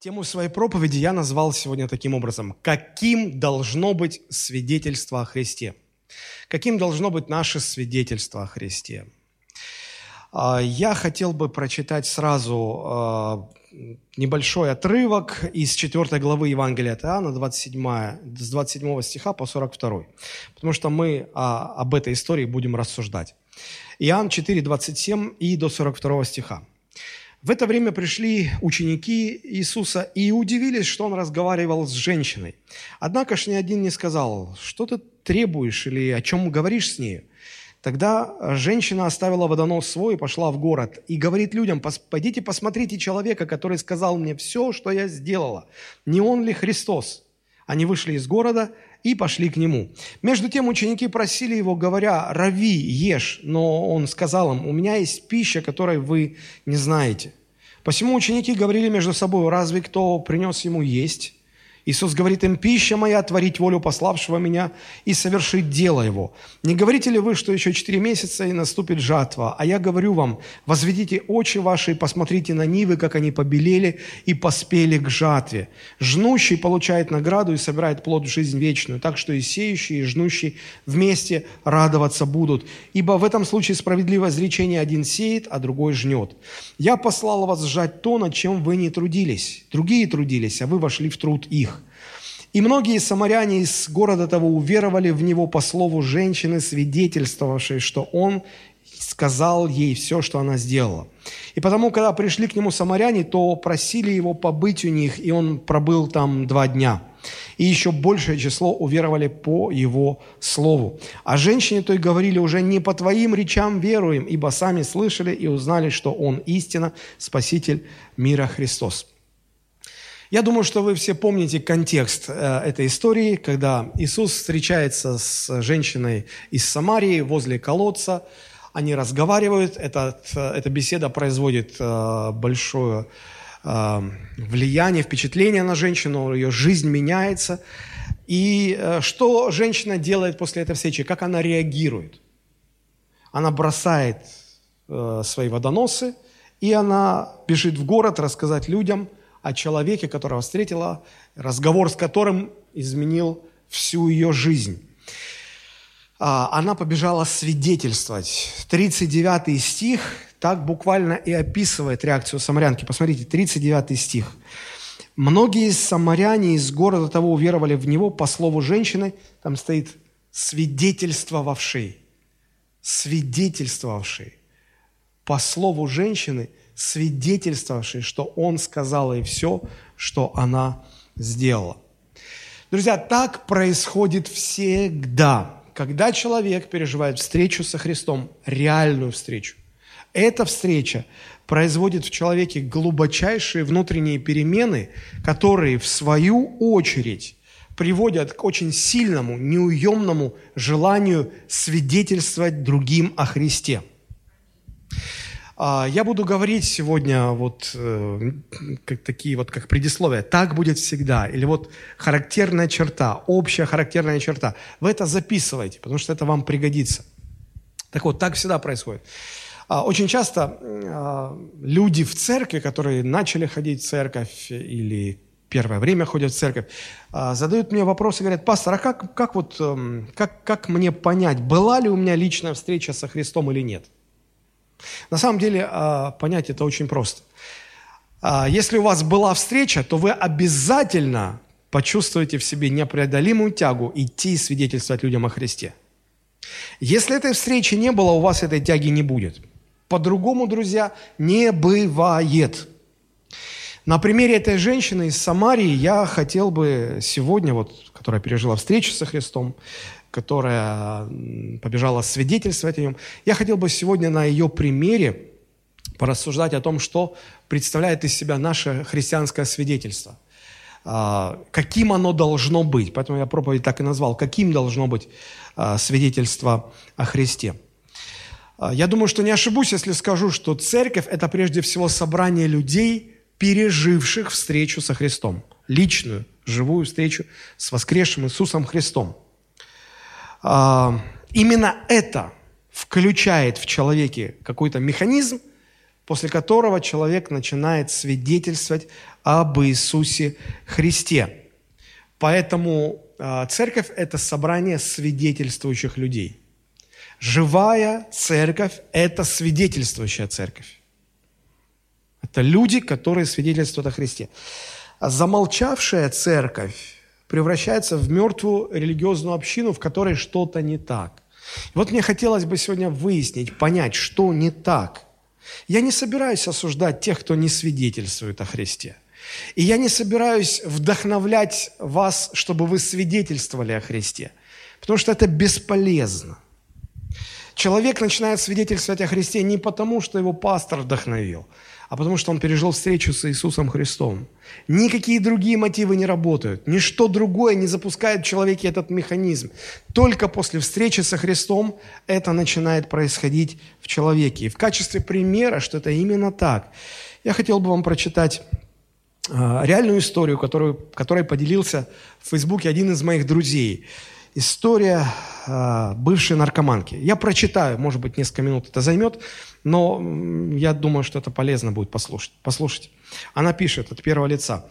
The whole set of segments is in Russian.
Тему своей проповеди я назвал сегодня таким образом. Каким должно быть свидетельство о Христе? Каким должно быть наше свидетельство о Христе? А, я хотел бы прочитать сразу а, небольшой отрывок из 4 главы Евангелия от Иоанна, 27, с 27 стиха по 42, потому что мы а, об этой истории будем рассуждать. Иоанн 4, 27 и до 42 стиха. В это время пришли ученики Иисуса и удивились, что он разговаривал с женщиной. Однако ж ни один не сказал, что ты требуешь или о чем говоришь с ней. Тогда женщина оставила водонос свой и пошла в город. И говорит людям, пойдите посмотрите человека, который сказал мне все, что я сделала. Не он ли Христос? Они вышли из города и пошли к нему. Между тем ученики просили его, говоря, «Рави, ешь». Но он сказал им, «У меня есть пища, которой вы не знаете». Посему ученики говорили между собой, «Разве кто принес ему есть?» Иисус говорит им, пища моя, творить волю пославшего меня и совершить дело его. Не говорите ли вы, что еще четыре месяца и наступит жатва? А я говорю вам, возведите очи ваши и посмотрите на нивы, как они побелели и поспели к жатве. Жнущий получает награду и собирает плод в жизнь вечную, так что и сеющий, и жнущий вместе радоваться будут. Ибо в этом случае справедливое изречение один сеет, а другой жнет. Я послал вас сжать то, над чем вы не трудились. Другие трудились, а вы вошли в труд их. И многие самаряне из города того уверовали в него по слову женщины, свидетельствовавшей, что он сказал ей все, что она сделала. И потому, когда пришли к нему самаряне, то просили его побыть у них, и он пробыл там два дня. И еще большее число уверовали по его слову. А женщине той говорили уже не по твоим речам веруем, ибо сами слышали и узнали, что он истина, Спаситель мира Христос. Я думаю, что вы все помните контекст э, этой истории, когда Иисус встречается с женщиной из Самарии возле колодца. Они разговаривают, этот, э, эта беседа производит э, большое влияние, впечатление на женщину, ее жизнь меняется. И что женщина делает после этой встречи, как она реагирует? Она бросает свои водоносы, и она бежит в город рассказать людям – о человеке, которого встретила, разговор с которым изменил всю ее жизнь. А, она побежала свидетельствовать. 39 стих так буквально и описывает реакцию самарянки. Посмотрите, 39 стих. Многие самаряне из города того уверовали в него по слову женщины. Там стоит свидетельствовавший. Свидетельствовавший. По слову женщины – свидетельствовавший, что он сказал ей все, что она сделала. Друзья, так происходит всегда, когда человек переживает встречу со Христом, реальную встречу. Эта встреча производит в человеке глубочайшие внутренние перемены, которые в свою очередь приводят к очень сильному, неуемному желанию свидетельствовать другим о Христе. А, я буду говорить сегодня вот э, как такие вот как предисловия. Так будет всегда. Или вот характерная черта, общая характерная черта. Вы это записывайте, потому что это вам пригодится. Так вот, так всегда происходит. А, очень часто а, люди в церкви, которые начали ходить в церковь или первое время ходят в церковь, задают мне вопросы, говорят, пастор, а как, как, вот, эм, как, как мне понять, была ли у меня личная встреча со Христом или нет? На самом деле а, понять это очень просто. А, если у вас была встреча, то вы обязательно почувствуете в себе непреодолимую тягу идти и свидетельствовать людям о Христе. Если этой встречи не было, у вас этой тяги не будет. По-другому, друзья, не бывает. На примере этой женщины из Самарии я хотел бы сегодня, вот, которая пережила встречу со Христом, которая побежала свидетельствовать о нем. Я хотел бы сегодня на ее примере порассуждать о том, что представляет из себя наше христианское свидетельство. А, каким оно должно быть. Поэтому я проповедь так и назвал. Каким должно быть а, свидетельство о Христе. А, я думаю, что не ошибусь, если скажу, что церковь – это прежде всего собрание людей, переживших встречу со Христом. Личную, живую встречу с воскресшим Иисусом Христом – а, именно это включает в человеке какой-то механизм, после которого человек начинает свидетельствовать об Иисусе Христе. Поэтому э, церковь – это собрание свидетельствующих людей. Живая церковь – это свидетельствующая церковь. Это люди, которые свидетельствуют о Христе. А замолчавшая церковь превращается в мертвую религиозную общину, в которой что-то не так. Вот мне хотелось бы сегодня выяснить, понять, что не так. Я не собираюсь осуждать тех, кто не свидетельствует о Христе. И я не собираюсь вдохновлять вас, чтобы вы свидетельствовали о Христе, потому что это бесполезно. Человек начинает свидетельствовать о Христе не потому, что его пастор вдохновил, а потому что он пережил встречу с Иисусом Христом. Никакие другие мотивы не работают. Ничто другое не запускает в человеке этот механизм. Только после встречи со Христом это начинает происходить в человеке. И в качестве примера, что это именно так, я хотел бы вам прочитать э, реальную историю, которую, которой поделился в Фейсбуке один из моих друзей – история э, бывшей наркоманки. Я прочитаю, может быть, несколько минут это займет, но я думаю, что это полезно будет послушать. послушать. Она пишет от первого лица.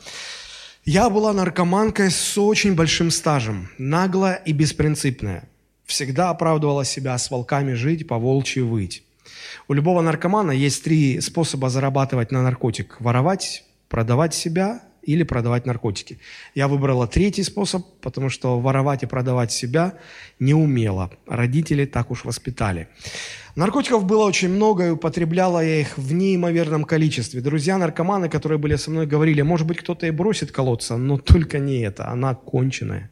«Я была наркоманкой с очень большим стажем, наглая и беспринципная. Всегда оправдывала себя с волками жить, по волчьи выть. У любого наркомана есть три способа зарабатывать на наркотик. Воровать, продавать себя или продавать наркотики. Я выбрала третий способ, потому что воровать и продавать себя не умела. Родители так уж воспитали. Наркотиков было очень много, и употребляла я их в неимоверном количестве. Друзья-наркоманы, которые были со мной, говорили, может быть, кто-то и бросит колоться, но только не это, она конченая.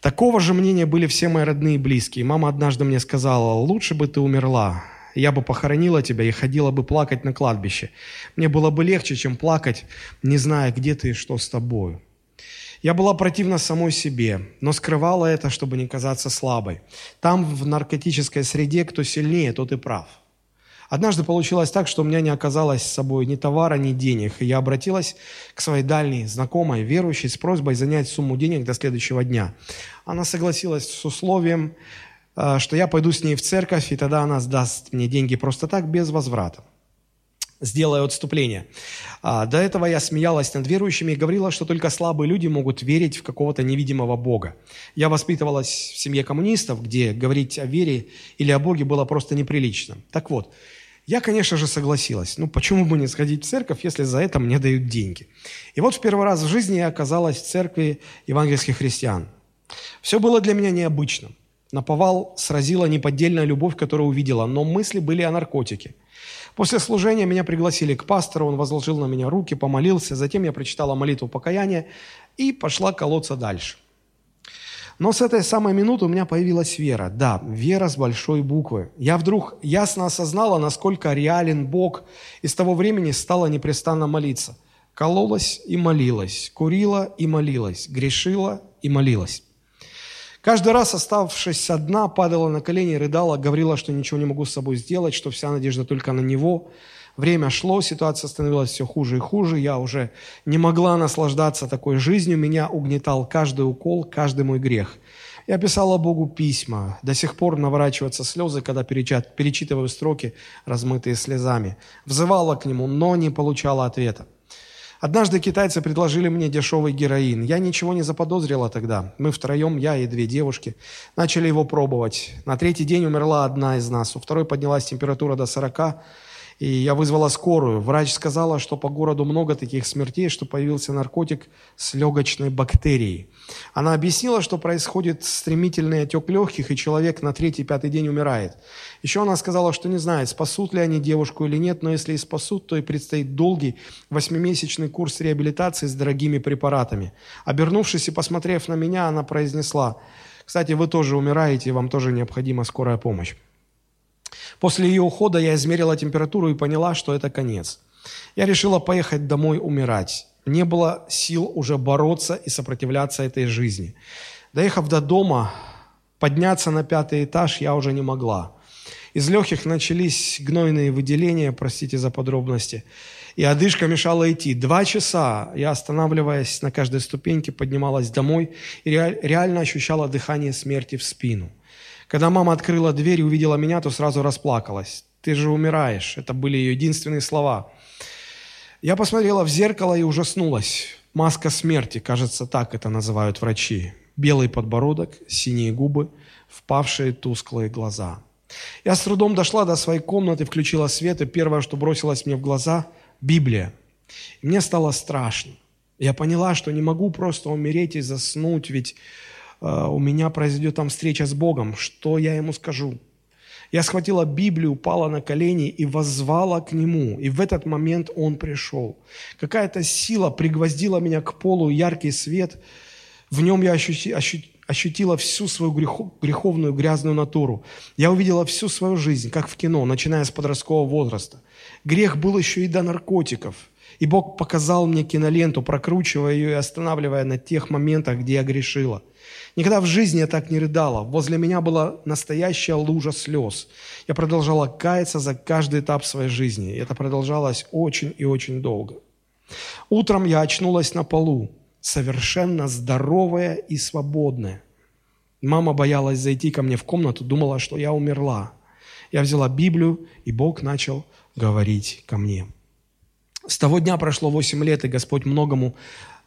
Такого же мнения были все мои родные и близкие. Мама однажды мне сказала, лучше бы ты умерла я бы похоронила тебя и ходила бы плакать на кладбище. Мне было бы легче, чем плакать, не зная, где ты и что с тобою. Я была противна самой себе, но скрывала это, чтобы не казаться слабой. Там, в наркотической среде, кто сильнее, тот и прав. Однажды получилось так, что у меня не оказалось с собой ни товара, ни денег, и я обратилась к своей дальней знакомой, верующей, с просьбой занять сумму денег до следующего дня. Она согласилась с условием, что я пойду с ней в церковь, и тогда она сдаст мне деньги просто так, без возврата сделаю отступление. А, до этого я смеялась над верующими и говорила, что только слабые люди могут верить в какого-то невидимого Бога. Я воспитывалась в семье коммунистов, где говорить о вере или о Боге было просто неприлично. Так вот, я, конечно же, согласилась. Ну, почему бы не сходить в церковь, если за это мне дают деньги? И вот в первый раз в жизни я оказалась в церкви евангельских христиан. Все было для меня необычным. Наповал сразила неподдельная любовь, которую увидела, но мысли были о наркотике. После служения меня пригласили к пастору, он возложил на меня руки, помолился, затем я прочитала молитву покаяния и пошла колоться дальше. Но с этой самой минуты у меня появилась вера. Да, вера с большой буквы. Я вдруг ясно осознала, насколько реален Бог, и с того времени стала непрестанно молиться. Кололась и молилась, курила и молилась, грешила и молилась. Каждый раз, оставшись одна, падала на колени, рыдала, говорила, что ничего не могу с собой сделать, что вся надежда только на него. Время шло, ситуация становилась все хуже и хуже. Я уже не могла наслаждаться такой жизнью. Меня угнетал каждый укол, каждый мой грех. Я писала Богу письма. До сих пор наворачиваются слезы, когда перечитываю строки, размытые слезами. Взывала к Нему, но не получала ответа. Однажды китайцы предложили мне дешевый героин. Я ничего не заподозрила тогда. Мы втроем, я и две девушки, начали его пробовать. На третий день умерла одна из нас. У второй поднялась температура до 40. И я вызвала скорую. Врач сказала, что по городу много таких смертей, что появился наркотик с легочной бактерией. Она объяснила, что происходит стремительный отек легких, и человек на третий-пятый день умирает. Еще она сказала, что не знает, спасут ли они девушку или нет, но если и спасут, то и предстоит долгий восьмимесячный курс реабилитации с дорогими препаратами. Обернувшись и посмотрев на меня, она произнесла, «Кстати, вы тоже умираете, вам тоже необходима скорая помощь». После ее ухода я измерила температуру и поняла, что это конец. Я решила поехать домой умирать. Не было сил уже бороться и сопротивляться этой жизни. Доехав до дома, подняться на пятый этаж я уже не могла. Из легких начались гнойные выделения, простите за подробности, и одышка мешала идти. Два часа я, останавливаясь на каждой ступеньке, поднималась домой и реально ощущала дыхание смерти в спину. Когда мама открыла дверь и увидела меня, то сразу расплакалась. ты же умираешь. Это были ее единственные слова. Я посмотрела в зеркало и ужаснулась. Маска смерти, кажется, так это называют врачи. Белый подбородок, синие губы, впавшие тусклые глаза. Я с трудом дошла до своей комнаты, включила свет, и первое, что бросилось мне в глаза – Библия. И мне стало страшно. Я поняла, что не могу просто умереть и заснуть, ведь у меня произойдет там встреча с Богом. Что я ему скажу? Я схватила Библию, упала на колени и воззвала к Нему. И в этот момент Он пришел. Какая-то сила пригвоздила меня к полу, яркий свет. В нем я ощути, ощути, ощутила всю свою грехов, греховную грязную натуру. Я увидела всю свою жизнь, как в кино, начиная с подросткового возраста. Грех был еще и до наркотиков. И Бог показал мне киноленту, прокручивая ее и останавливая на тех моментах, где я грешила – Никогда в жизни я так не рыдала. Возле меня была настоящая лужа слез. Я продолжала каяться за каждый этап своей жизни. И это продолжалось очень и очень долго. Утром я очнулась на полу, совершенно здоровая и свободная. Мама боялась зайти ко мне в комнату, думала, что я умерла. Я взяла Библию, и Бог начал говорить ко мне. С того дня прошло восемь лет, и Господь многому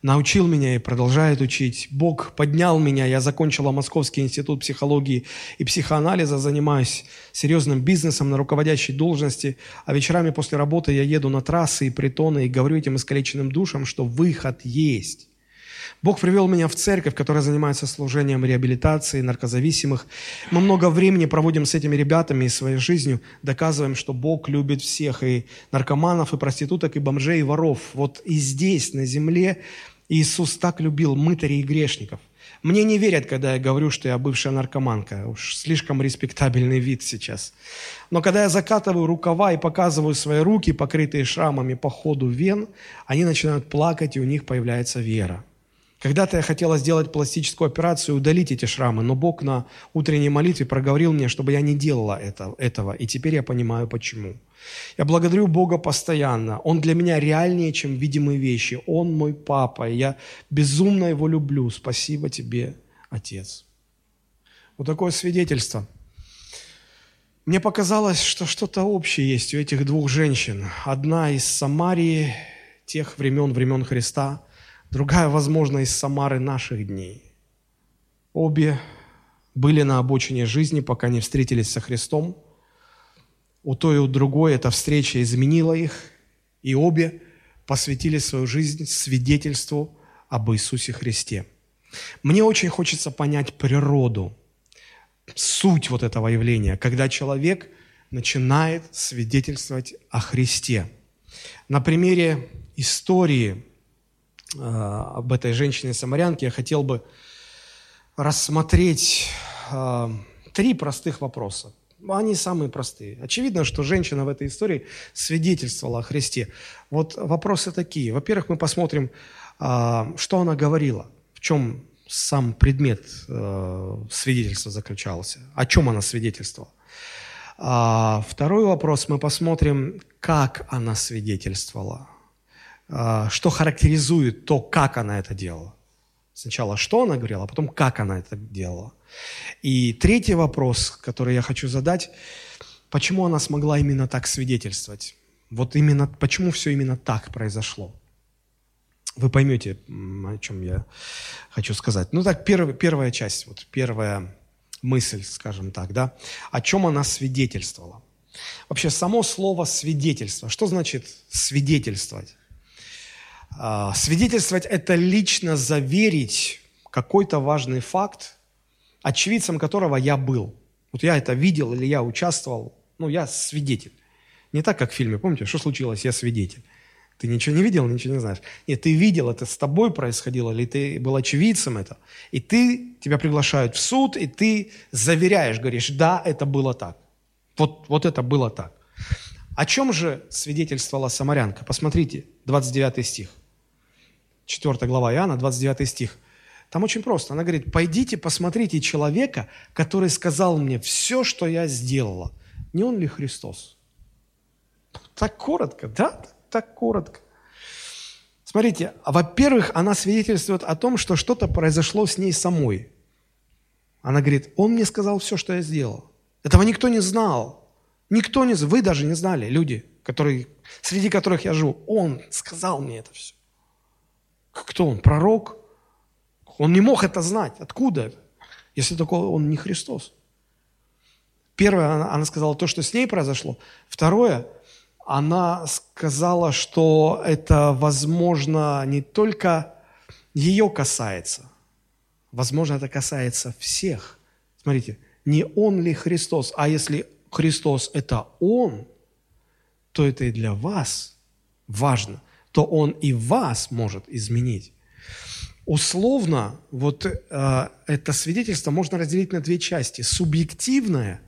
научил меня и продолжает учить. Бог поднял меня, я закончила Московский институт психологии и психоанализа, занимаюсь серьезным бизнесом на руководящей должности, а вечерами после работы я еду на трассы и притоны и говорю этим искалеченным душам, что выход есть. Бог привел меня в церковь, которая занимается служением реабилитации наркозависимых. Мы много времени проводим с этими ребятами и своей жизнью, доказываем, что Бог любит всех, и наркоманов, и проституток, и бомжей, и воров. Вот и здесь, на земле, Иисус так любил мытарей и грешников. Мне не верят, когда я говорю, что я бывшая наркоманка. Уж слишком респектабельный вид сейчас. Но когда я закатываю рукава и показываю свои руки, покрытые шрамами по ходу вен, они начинают плакать, и у них появляется вера. Когда-то я хотела сделать пластическую операцию и удалить эти шрамы, но Бог на утренней молитве проговорил мне, чтобы я не делала это, этого, и теперь я понимаю, почему. Я благодарю Бога постоянно. Он для меня реальнее, чем видимые вещи. Он мой папа, и я безумно его люблю. Спасибо тебе, Отец. Вот такое свидетельство. Мне показалось, что что-то общее есть у этих двух женщин. Одна из Самарии, тех времен, времен Христа – другая, возможно, из Самары наших дней. Обе были на обочине жизни, пока не встретились со Христом. У той и у другой эта встреча изменила их, и обе посвятили свою жизнь свидетельству об Иисусе Христе. Мне очень хочется понять природу, суть вот этого явления, когда человек начинает свидетельствовать о Христе. На примере истории об этой женщине-самарянке, я хотел бы рассмотреть э, три простых вопроса. Они самые простые. Очевидно, что женщина в этой истории свидетельствовала о Христе. Вот вопросы такие. Во-первых, мы посмотрим, э, что она говорила, в чем сам предмет свидетельства заключался, о чем она свидетельствовала. А второй вопрос мы посмотрим, как она свидетельствовала. А, что характеризует то, как она это делала. Сначала что она говорила, а потом как она это делала. И третий вопрос, который я хочу задать, почему она смогла именно так свидетельствовать? Вот именно, почему все именно так произошло? Вы поймете, о чем я хочу сказать. Ну так, первая, первая часть, вот первая мысль, скажем так, да, о чем она свидетельствовала. Вообще, само слово «свидетельство», что значит «свидетельствовать»? А, свидетельствовать – это лично заверить какой-то важный факт, очевидцем которого я был. Вот я это видел или я участвовал, ну, я свидетель. Не так, как в фильме, помните, что случилось, я свидетель. Ты ничего не видел, ничего не знаешь. Нет, ты видел, это с тобой происходило, или ты был очевидцем это. И ты, тебя приглашают в суд, и ты заверяешь, говоришь, да, это было так. Вот, вот это было так. О чем же свидетельствовала самарянка? Посмотрите, 29 стих. 4 глава Иоанна, 29 стих. Там очень просто. Она говорит, пойдите, посмотрите человека, который сказал мне все, что я сделала. Не он ли Христос? Так коротко, да? Так коротко. Смотрите, во-первых, она свидетельствует о том, что что-то произошло с ней самой. Она говорит, он мне сказал все, что я сделал. Этого никто не знал. Никто не... Вы даже не знали, люди, которые, среди которых я живу. Он сказал мне это все. Кто он? Пророк? Он не мог это знать. Откуда? Если такой он не Христос. Первое, она, она сказала то, что с ней произошло. Второе, она сказала, что это, возможно, не только ее касается. Возможно, это касается всех. Смотрите, не он ли Христос, а если Христос – это Он, то это и для вас важно, то Он и вас может изменить. Условно, вот э, это свидетельство можно разделить на две части. Субъективное,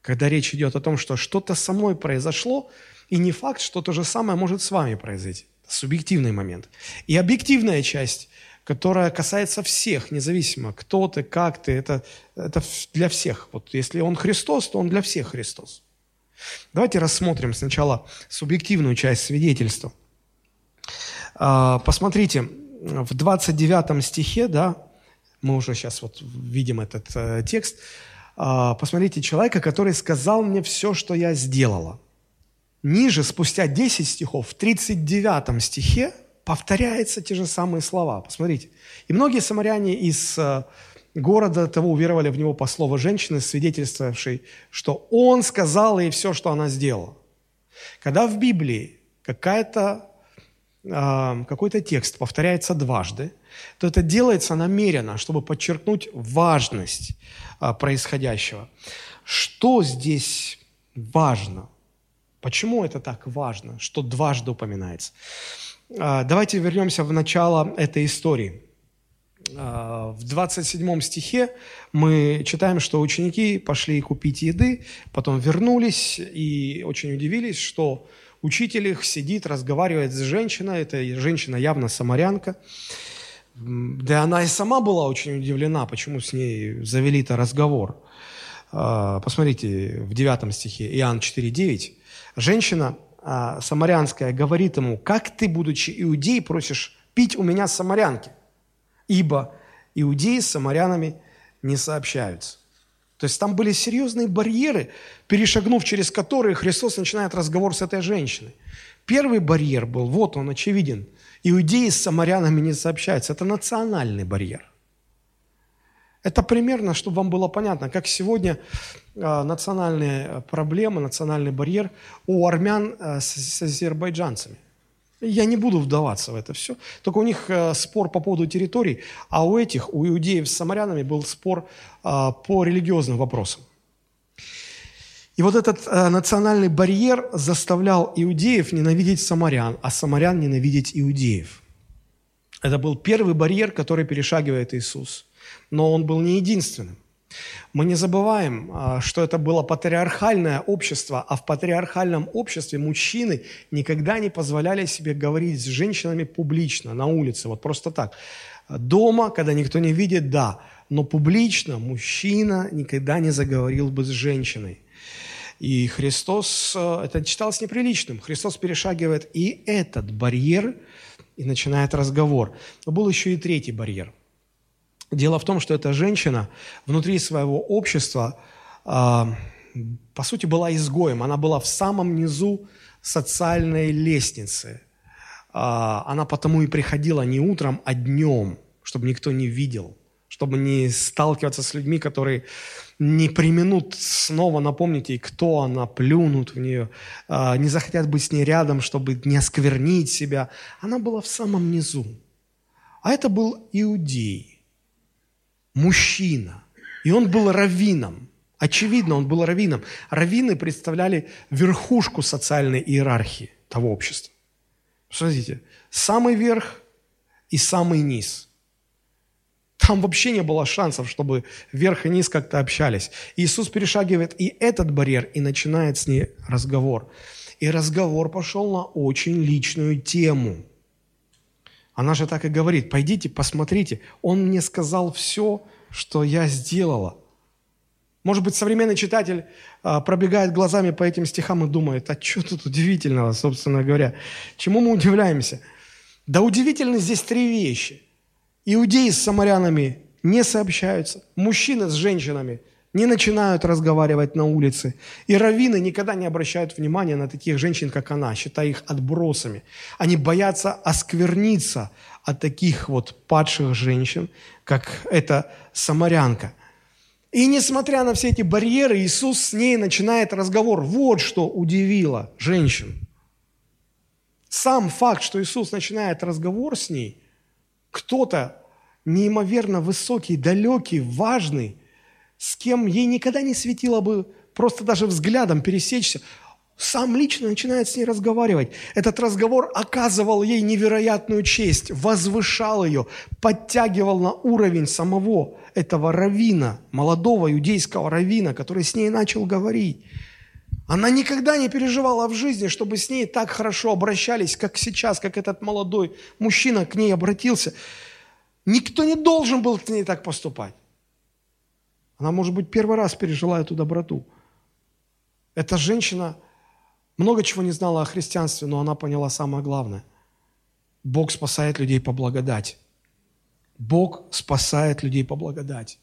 когда речь идет о том, что что-то со мной произошло, и не факт, что то же самое может с вами произойти. Субъективный момент. И объективная часть, которая касается всех, независимо, кто ты, как ты, это, это для всех. Вот если он Христос, то он для всех Христос. Давайте рассмотрим сначала субъективную часть свидетельства. А, посмотрите, в 29 стихе, да, мы уже сейчас вот видим этот э, текст, а, посмотрите, человека, который сказал мне все, что я сделала. Ниже, спустя 10 стихов, в 39 стихе повторяются те же самые слова. Посмотрите. И многие самаряне из э, города того уверовали в него по слову женщины, свидетельствовавшей, что он сказал ей все, что она сделала. Когда в Библии какая-то какой-то текст повторяется дважды, то это делается намеренно, чтобы подчеркнуть важность э, происходящего. Что здесь важно? Почему это так важно, что дважды упоминается? А, давайте вернемся в начало этой истории. А, в 27 стихе мы читаем, что ученики пошли купить еды, потом вернулись и очень удивились, что учитель их сидит, разговаривает с женщиной, эта женщина явно самарянка. Да она и сама была очень удивлена, почему с ней завели-то разговор. А, посмотрите, в 9 стихе, Иоанн 4,9. Женщина а, самарянская говорит ему, как ты, будучи иудей, просишь пить у меня самарянки? Ибо иудеи с самарянами не сообщаются. То есть там были серьезные барьеры, перешагнув через которые Христос начинает разговор с этой женщиной. Первый барьер был, вот он очевиден, иудеи с самарянами не сообщаются. Это национальный барьер. Это примерно, чтобы вам было понятно, как сегодня э, национальные проблемы, национальный барьер у армян с, с азербайджанцами. Я не буду вдаваться в это все. Только у них э, спор по поводу территорий, а у этих, у иудеев с самарянами был спор э, по религиозным вопросам. И вот этот э, национальный барьер заставлял иудеев ненавидеть самарян, а самарян ненавидеть иудеев. Это был первый барьер, который перешагивает Иисус – но он был не единственным. Мы не забываем, а, что это было патриархальное общество, а в патриархальном обществе мужчины никогда не позволяли себе говорить с женщинами публично, на улице, вот просто так. Дома, когда никто не видит, да, но публично мужчина никогда не заговорил бы с женщиной. И Христос, э, это считалось неприличным. Христос перешагивает и этот барьер и начинает разговор. Но был еще и третий барьер – Дело в том, что эта женщина внутри своего общества, э, по сути, была изгоем. Она была в самом низу социальной лестницы. Э, она потому и приходила не утром, а днем, чтобы никто не видел, чтобы не сталкиваться с людьми, которые не применут снова напомнить ей, кто она, плюнут в нее, э, не захотят быть с ней рядом, чтобы не осквернить себя. Она была в самом низу. А это был иудей мужчина. И он был раввином. Очевидно, он был раввином. Раввины представляли верхушку социальной иерархии того общества. Смотрите, самый верх и самый низ. Там вообще не было шансов, чтобы верх и низ как-то общались. Иисус перешагивает и этот барьер, и начинает с ней разговор. И разговор пошел на очень личную тему – она же так и говорит, пойдите, посмотрите, он мне сказал все, что я сделала. Может быть, современный читатель а, пробегает глазами по этим стихам и думает, а что тут удивительного, собственно говоря? Чему мы удивляемся? Да удивительны здесь три вещи. Иудеи с самарянами не сообщаются, мужчины с женщинами не начинают разговаривать на улице. И раввины никогда не обращают внимания на таких женщин, как она, считая их отбросами. Они боятся оскверниться от таких вот падших женщин, как эта самарянка. И несмотря на все эти барьеры, Иисус с ней начинает разговор. Вот что удивило женщин. Сам факт, что Иисус начинает разговор с ней, кто-то неимоверно высокий, далекий, важный, с кем ей никогда не светило бы просто даже взглядом пересечься, сам лично начинает с ней разговаривать. Этот разговор оказывал ей невероятную честь, возвышал ее, подтягивал на уровень самого этого равина, молодого иудейского равина, который с ней начал говорить. Она никогда не переживала в жизни, чтобы с ней так хорошо обращались, как сейчас, как этот молодой мужчина к ней обратился. Никто не должен был к ней так поступать. Она, может быть, первый раз пережила эту доброту. Эта женщина много чего не знала о христианстве, но она поняла самое главное. Бог спасает людей по благодати. Бог спасает людей по благодати.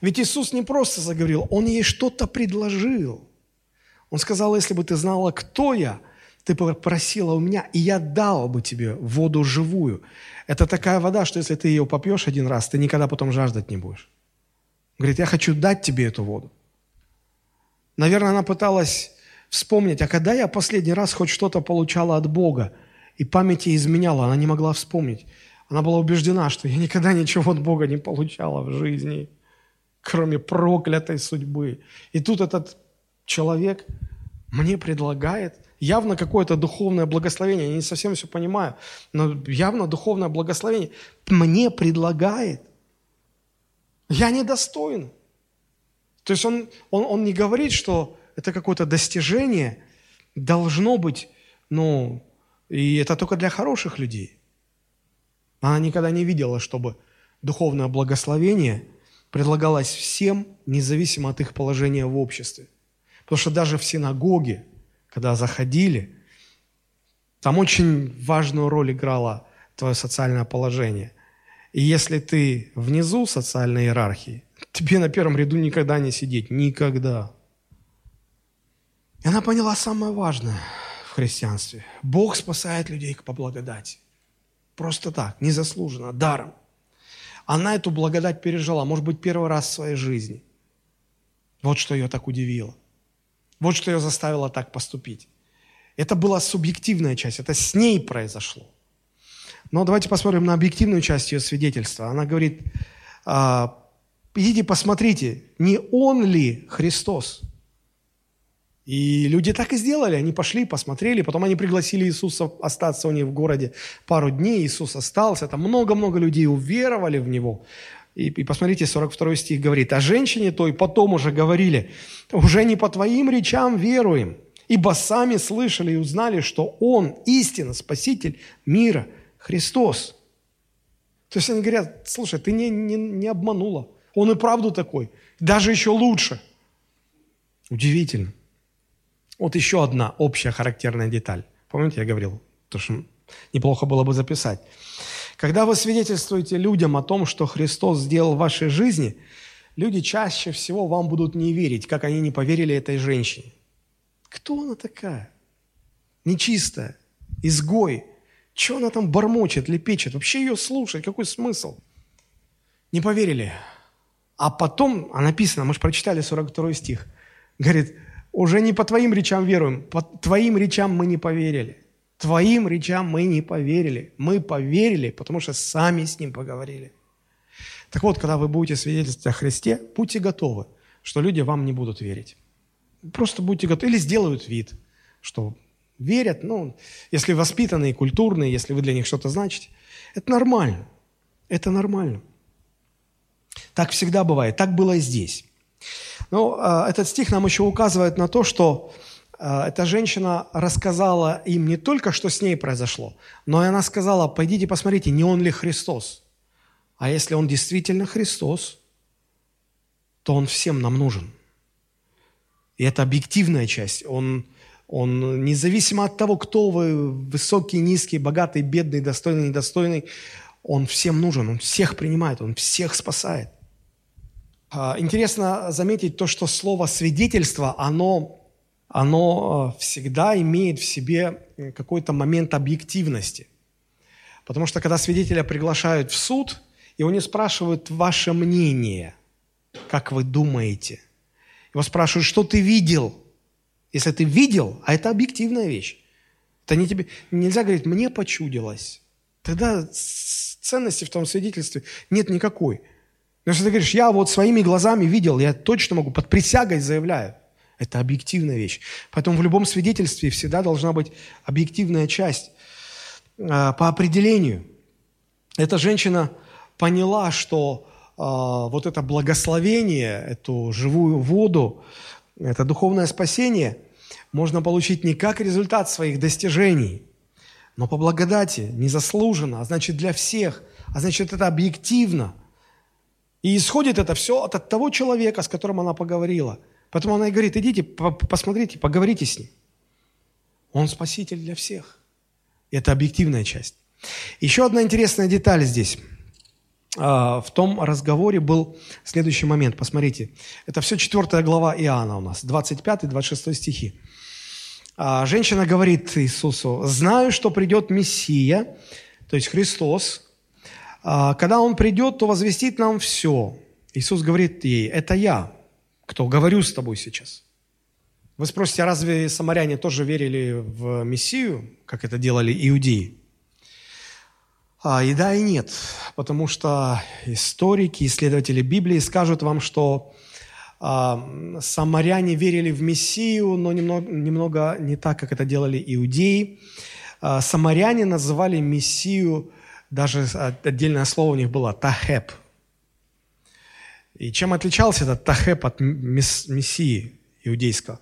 Ведь Иисус не просто заговорил, Он ей что-то предложил. Он сказал, если бы ты знала, кто я, ты бы просила у меня, и я дал бы тебе воду живую. Это такая вода, что если ты ее попьешь один раз, ты никогда потом жаждать не будешь. Говорит, я хочу дать тебе эту воду. Наверное, она пыталась вспомнить, а когда я последний раз хоть что-то получала от Бога, и памяти изменяла, она не могла вспомнить. Она была убеждена, что я никогда ничего от Бога не получала в жизни, кроме проклятой судьбы. И тут этот человек мне предлагает явно какое-то духовное благословение. Я не совсем все понимаю, но явно духовное благословение мне предлагает. Я недостоин. То есть он, он, он не говорит, что это какое-то достижение, должно быть, ну, и это только для хороших людей. Она никогда не видела, чтобы духовное благословение предлагалось всем, независимо от их положения в обществе. Потому что даже в синагоге, когда заходили, там очень важную роль играло твое социальное положение. И если ты внизу социальной иерархии, тебе на первом ряду никогда не сидеть. Никогда. И она поняла самое важное в христианстве. Бог спасает людей по благодати. Просто так, незаслуженно, даром. Она эту благодать пережила, может быть, первый раз в своей жизни. Вот что ее так удивило. Вот что ее заставило так поступить. Это была субъективная часть, это с ней произошло. Но давайте посмотрим на объективную часть ее свидетельства. Она говорит, «А, идите посмотрите, не он ли Христос? И люди так и сделали, они пошли, посмотрели, потом они пригласили Иисуса остаться у них в городе пару дней, Иисус остался, там много-много людей уверовали в Него. И, и посмотрите, 42 стих говорит, «А женщине той потом уже говорили, уже не по твоим речам веруем, ибо сами слышали и узнали, что Он истина, Спаситель мира, Христос». То есть они говорят, слушай, ты не, не, не обманула, Он и правду такой, даже еще лучше. Удивительно. Вот еще одна общая характерная деталь. Помните, я говорил, то, что неплохо было бы записать. Когда вы свидетельствуете людям о том, что Христос сделал в вашей жизни, люди чаще всего вам будут не верить, как они не поверили этой женщине. Кто она такая? Нечистая, изгой. Что она там бормочет, лепечет? Вообще ее слушать, какой смысл? Не поверили. А потом, а написано, мы же прочитали 42 стих, говорит, уже не по твоим речам веруем, по твоим речам мы не поверили. Твоим речам мы не поверили. Мы поверили, потому что сами с Ним поговорили. Так вот, когда вы будете свидетельствовать о Христе, будьте готовы, что люди вам не будут верить. Просто будьте готовы. Или сделают вид, что верят, ну, если воспитанные, культурные, если вы для них что-то значите. Это нормально. Это нормально. Так всегда бывает. Так было и здесь. Ну, а, этот стих нам еще указывает на то, что а, эта женщина рассказала им не только, что с ней произошло, но и она сказала, пойдите посмотрите, не он ли Христос. А если он действительно Христос, то он всем нам нужен. И это объективная часть. Он, он независимо от того, кто вы, высокий, низкий, богатый, бедный, достойный, недостойный, он всем нужен, он всех принимает, он всех спасает. А, интересно заметить то, что слово «свидетельство», оно, оно всегда имеет в себе какой-то момент объективности. Потому что когда свидетеля приглашают в суд, его не спрашивают ваше мнение, как вы думаете. Его спрашивают, что ты видел. Если ты видел, а это объективная вещь, это не тебе, нельзя говорить, мне почудилось. Тогда ценности в том свидетельстве нет никакой. Но если ты говоришь, я вот своими глазами видел, я точно могу, под присягой заявляю. Это объективная вещь. Поэтому в любом свидетельстве всегда должна быть объективная часть э, по определению. Эта женщина поняла, что э, вот это благословение, эту живую воду, это духовное спасение можно получить не как результат своих достижений, но по благодати, незаслуженно, а значит для всех, а значит это объективно. И исходит это все от, от того человека, с которым она поговорила. Поэтому она и говорит, идите, посмотрите, поговорите с ним. Он спаситель для всех. Это объективная часть. Еще одна интересная деталь здесь – в том разговоре был следующий момент. Посмотрите. Это все 4 глава Иоанна у нас, 25-26 стихи. А, женщина говорит Иисусу, «Знаю, что придет Мессия, то есть Христос. А, когда Он придет, то возвестит нам все». Иисус говорит ей, «Это я, кто говорю с тобой сейчас». Вы спросите, а разве самаряне тоже верили в Мессию, как это делали иудеи? А, и да, и нет, потому что историки, исследователи Библии скажут вам, что а, самаряне верили в Мессию, но немного, немного не так, как это делали иудеи. А, самаряне называли Мессию, даже отдельное слово у них было «тахеп». И чем отличался этот «тахеп» от Мессии иудейского?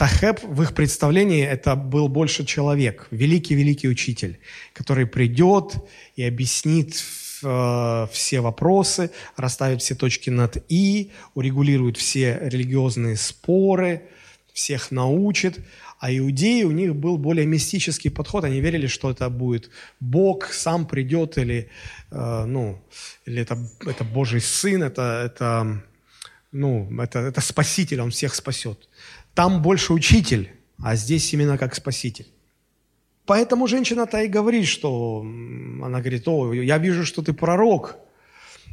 Тахеп в их представлении это был больше человек, великий-великий учитель, который придет и объяснит э, все вопросы, расставит все точки над «и», урегулирует все религиозные споры, всех научит. А иудеи, у них был более мистический подход. Они верили, что это будет Бог, сам придет, или, э, ну, или это, это Божий Сын, это, это, ну, это, это Спаситель, Он всех спасет. Там больше учитель, а здесь именно как спаситель. Поэтому женщина-то и говорит, что она говорит, о, я вижу, что ты пророк,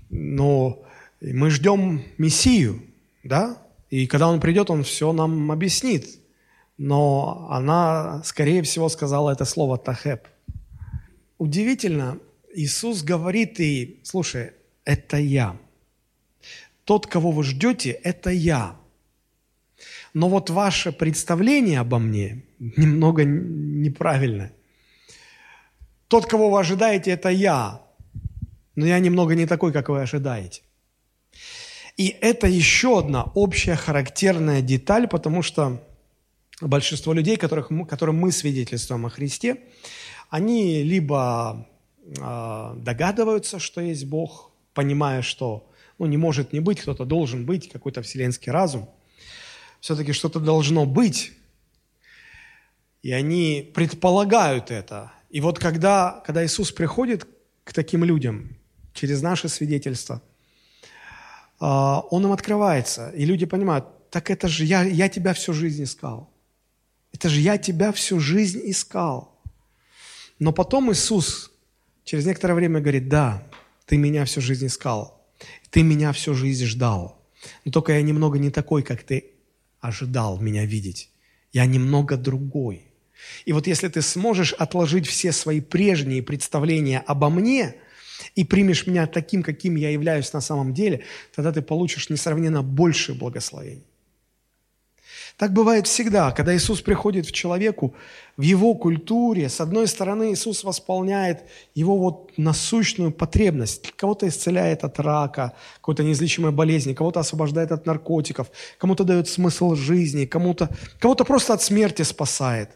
но мы ждем Мессию, да? И когда он придет, он все нам объяснит. Но она, скорее всего, сказала это слово «тахеп». Удивительно, Иисус говорит ей, слушай, это я. Тот, кого вы ждете, это я но вот ваше представление обо мне немного неправильное. Тот, кого вы ожидаете, это я, но я немного не такой, как вы ожидаете. И это еще одна общая характерная деталь, потому что большинство людей, которых, которым мы свидетельствуем о Христе, они либо э, догадываются, что есть Бог, понимая, что ну, не может не быть, кто-то должен быть, какой-то вселенский разум – все-таки что-то должно быть. И они предполагают это. И вот когда, когда Иисус приходит к таким людям через наше свидетельство, а, Он им открывается, и люди понимают, так это же я, я тебя всю жизнь искал. Это же я тебя всю жизнь искал. Но потом Иисус через некоторое время говорит, да, ты меня всю жизнь искал, ты меня всю жизнь ждал. Но только я немного не такой, как ты ожидал меня видеть. Я немного другой. И вот если ты сможешь отложить все свои прежние представления обо мне и примешь меня таким, каким я являюсь на самом деле, тогда ты получишь несравненно больше благословений. Так бывает всегда, когда Иисус приходит в человеку, в его культуре, с одной стороны, Иисус восполняет его вот насущную потребность. Кого-то исцеляет от рака, какой-то неизлечимой болезни, кого-то освобождает от наркотиков, кому-то дает смысл жизни, кому-то кого просто от смерти спасает.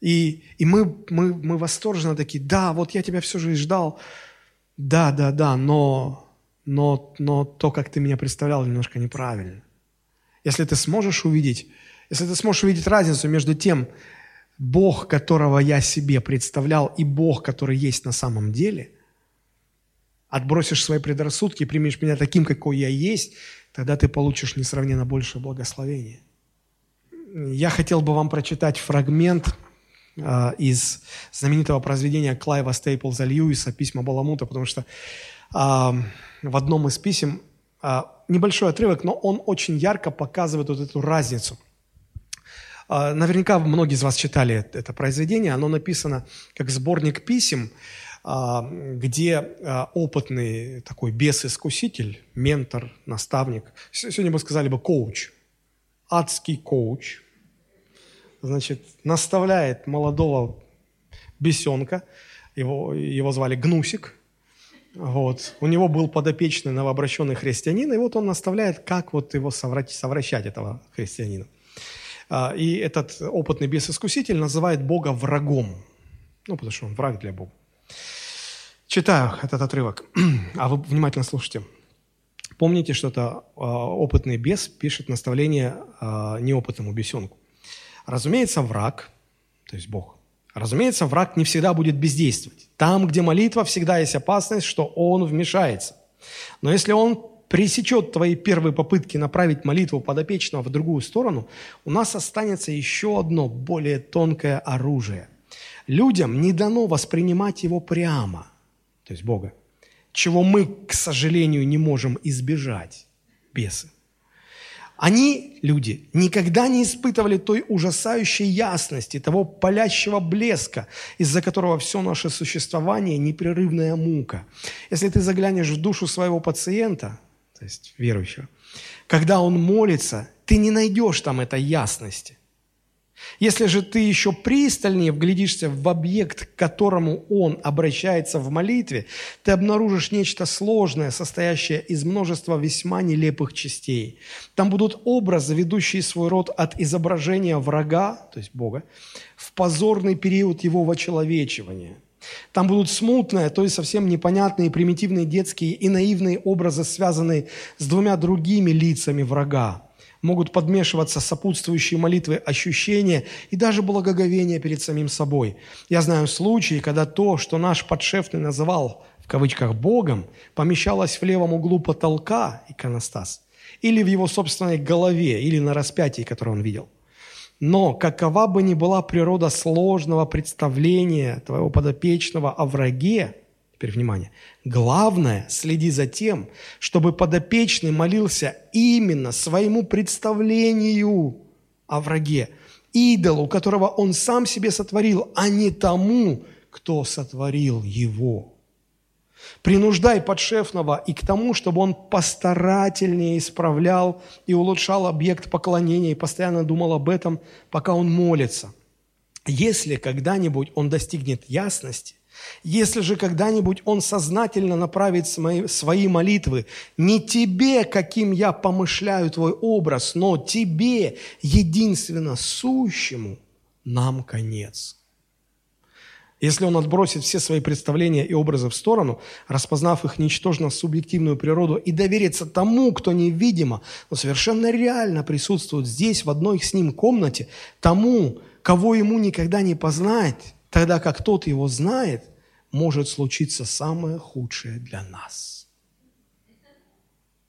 И, и мы, мы, мы восторженно такие, да, вот я тебя всю жизнь ждал, да, да, да, но, но, но то, как ты меня представлял, немножко неправильно. Если ты сможешь увидеть, если ты сможешь увидеть разницу между тем, Бог, которого я себе представлял, и Бог, который есть на самом деле, отбросишь свои предрассудки и примешь меня таким, какой я есть, тогда ты получишь несравненно большее благословение. Я хотел бы вам прочитать фрагмент э, из знаменитого произведения Клайва Стейплза Льюиса «Письма Баламута», потому что э, в одном из писем небольшой отрывок, но он очень ярко показывает вот эту разницу – Наверняка многие из вас читали это произведение. Оно написано как сборник писем, а, где а, опытный такой бес-искуситель, ментор, наставник, сегодня бы сказали бы коуч, адский коуч, значит, наставляет молодого бесенка, его, его звали Гнусик, вот. У него был подопечный новообращенный христианин, и вот он наставляет, как вот его соврать, совращать, этого христианина. А, и этот опытный бес-искуситель называет Бога врагом, ну, потому что он враг для Бога. Читаю этот отрывок, а вы внимательно слушайте. Помните, что это э, опытный бес пишет наставление э, неопытному бесенку. Разумеется, враг, то есть Бог, разумеется, враг не всегда будет бездействовать. Там, где молитва, всегда есть опасность, что он вмешается. Но если он пресечет твои первые попытки направить молитву подопечного в другую сторону, у нас останется еще одно более тонкое оружие. Людям не дано воспринимать его прямо – то есть Бога, чего мы, к сожалению, не можем избежать, бесы. Они, люди, никогда не испытывали той ужасающей ясности, того палящего блеска, из-за которого все наше существование – непрерывная мука. Если ты заглянешь в душу своего пациента, то есть верующего, когда он молится, ты не найдешь там этой ясности. Если же ты еще пристальнее вглядишься в объект, к которому он обращается в молитве, ты обнаружишь нечто сложное, состоящее из множества весьма нелепых частей. Там будут образы, ведущие свой род от изображения врага, то есть Бога, в позорный период его вочеловечивания. Там будут смутные, то есть совсем непонятные, примитивные детские и наивные образы, связанные с двумя другими лицами врага могут подмешиваться сопутствующие молитвы ощущения и даже благоговение перед самим собой. Я знаю случаи, когда то, что наш подшефный называл в кавычках Богом, помещалось в левом углу потолка, иконостас, или в его собственной голове, или на распятии, которое он видел. Но какова бы ни была природа сложного представления твоего подопечного о враге, Теперь внимание. Главное, следи за тем, чтобы подопечный молился именно своему представлению о враге, идолу, которого он сам себе сотворил, а не тому, кто сотворил его. Принуждай подшефного и к тому, чтобы он постарательнее исправлял и улучшал объект поклонения и постоянно думал об этом, пока он молится. Если когда-нибудь он достигнет ясности, если же когда-нибудь он сознательно направит свои молитвы не тебе, каким я помышляю твой образ, но тебе, единственно сущему, нам конец. Если он отбросит все свои представления и образы в сторону, распознав их ничтожно субъективную природу и доверится тому, кто невидимо, но совершенно реально присутствует здесь, в одной с ним комнате, тому, кого ему никогда не познать, тогда как тот его знает, может случиться самое худшее для нас.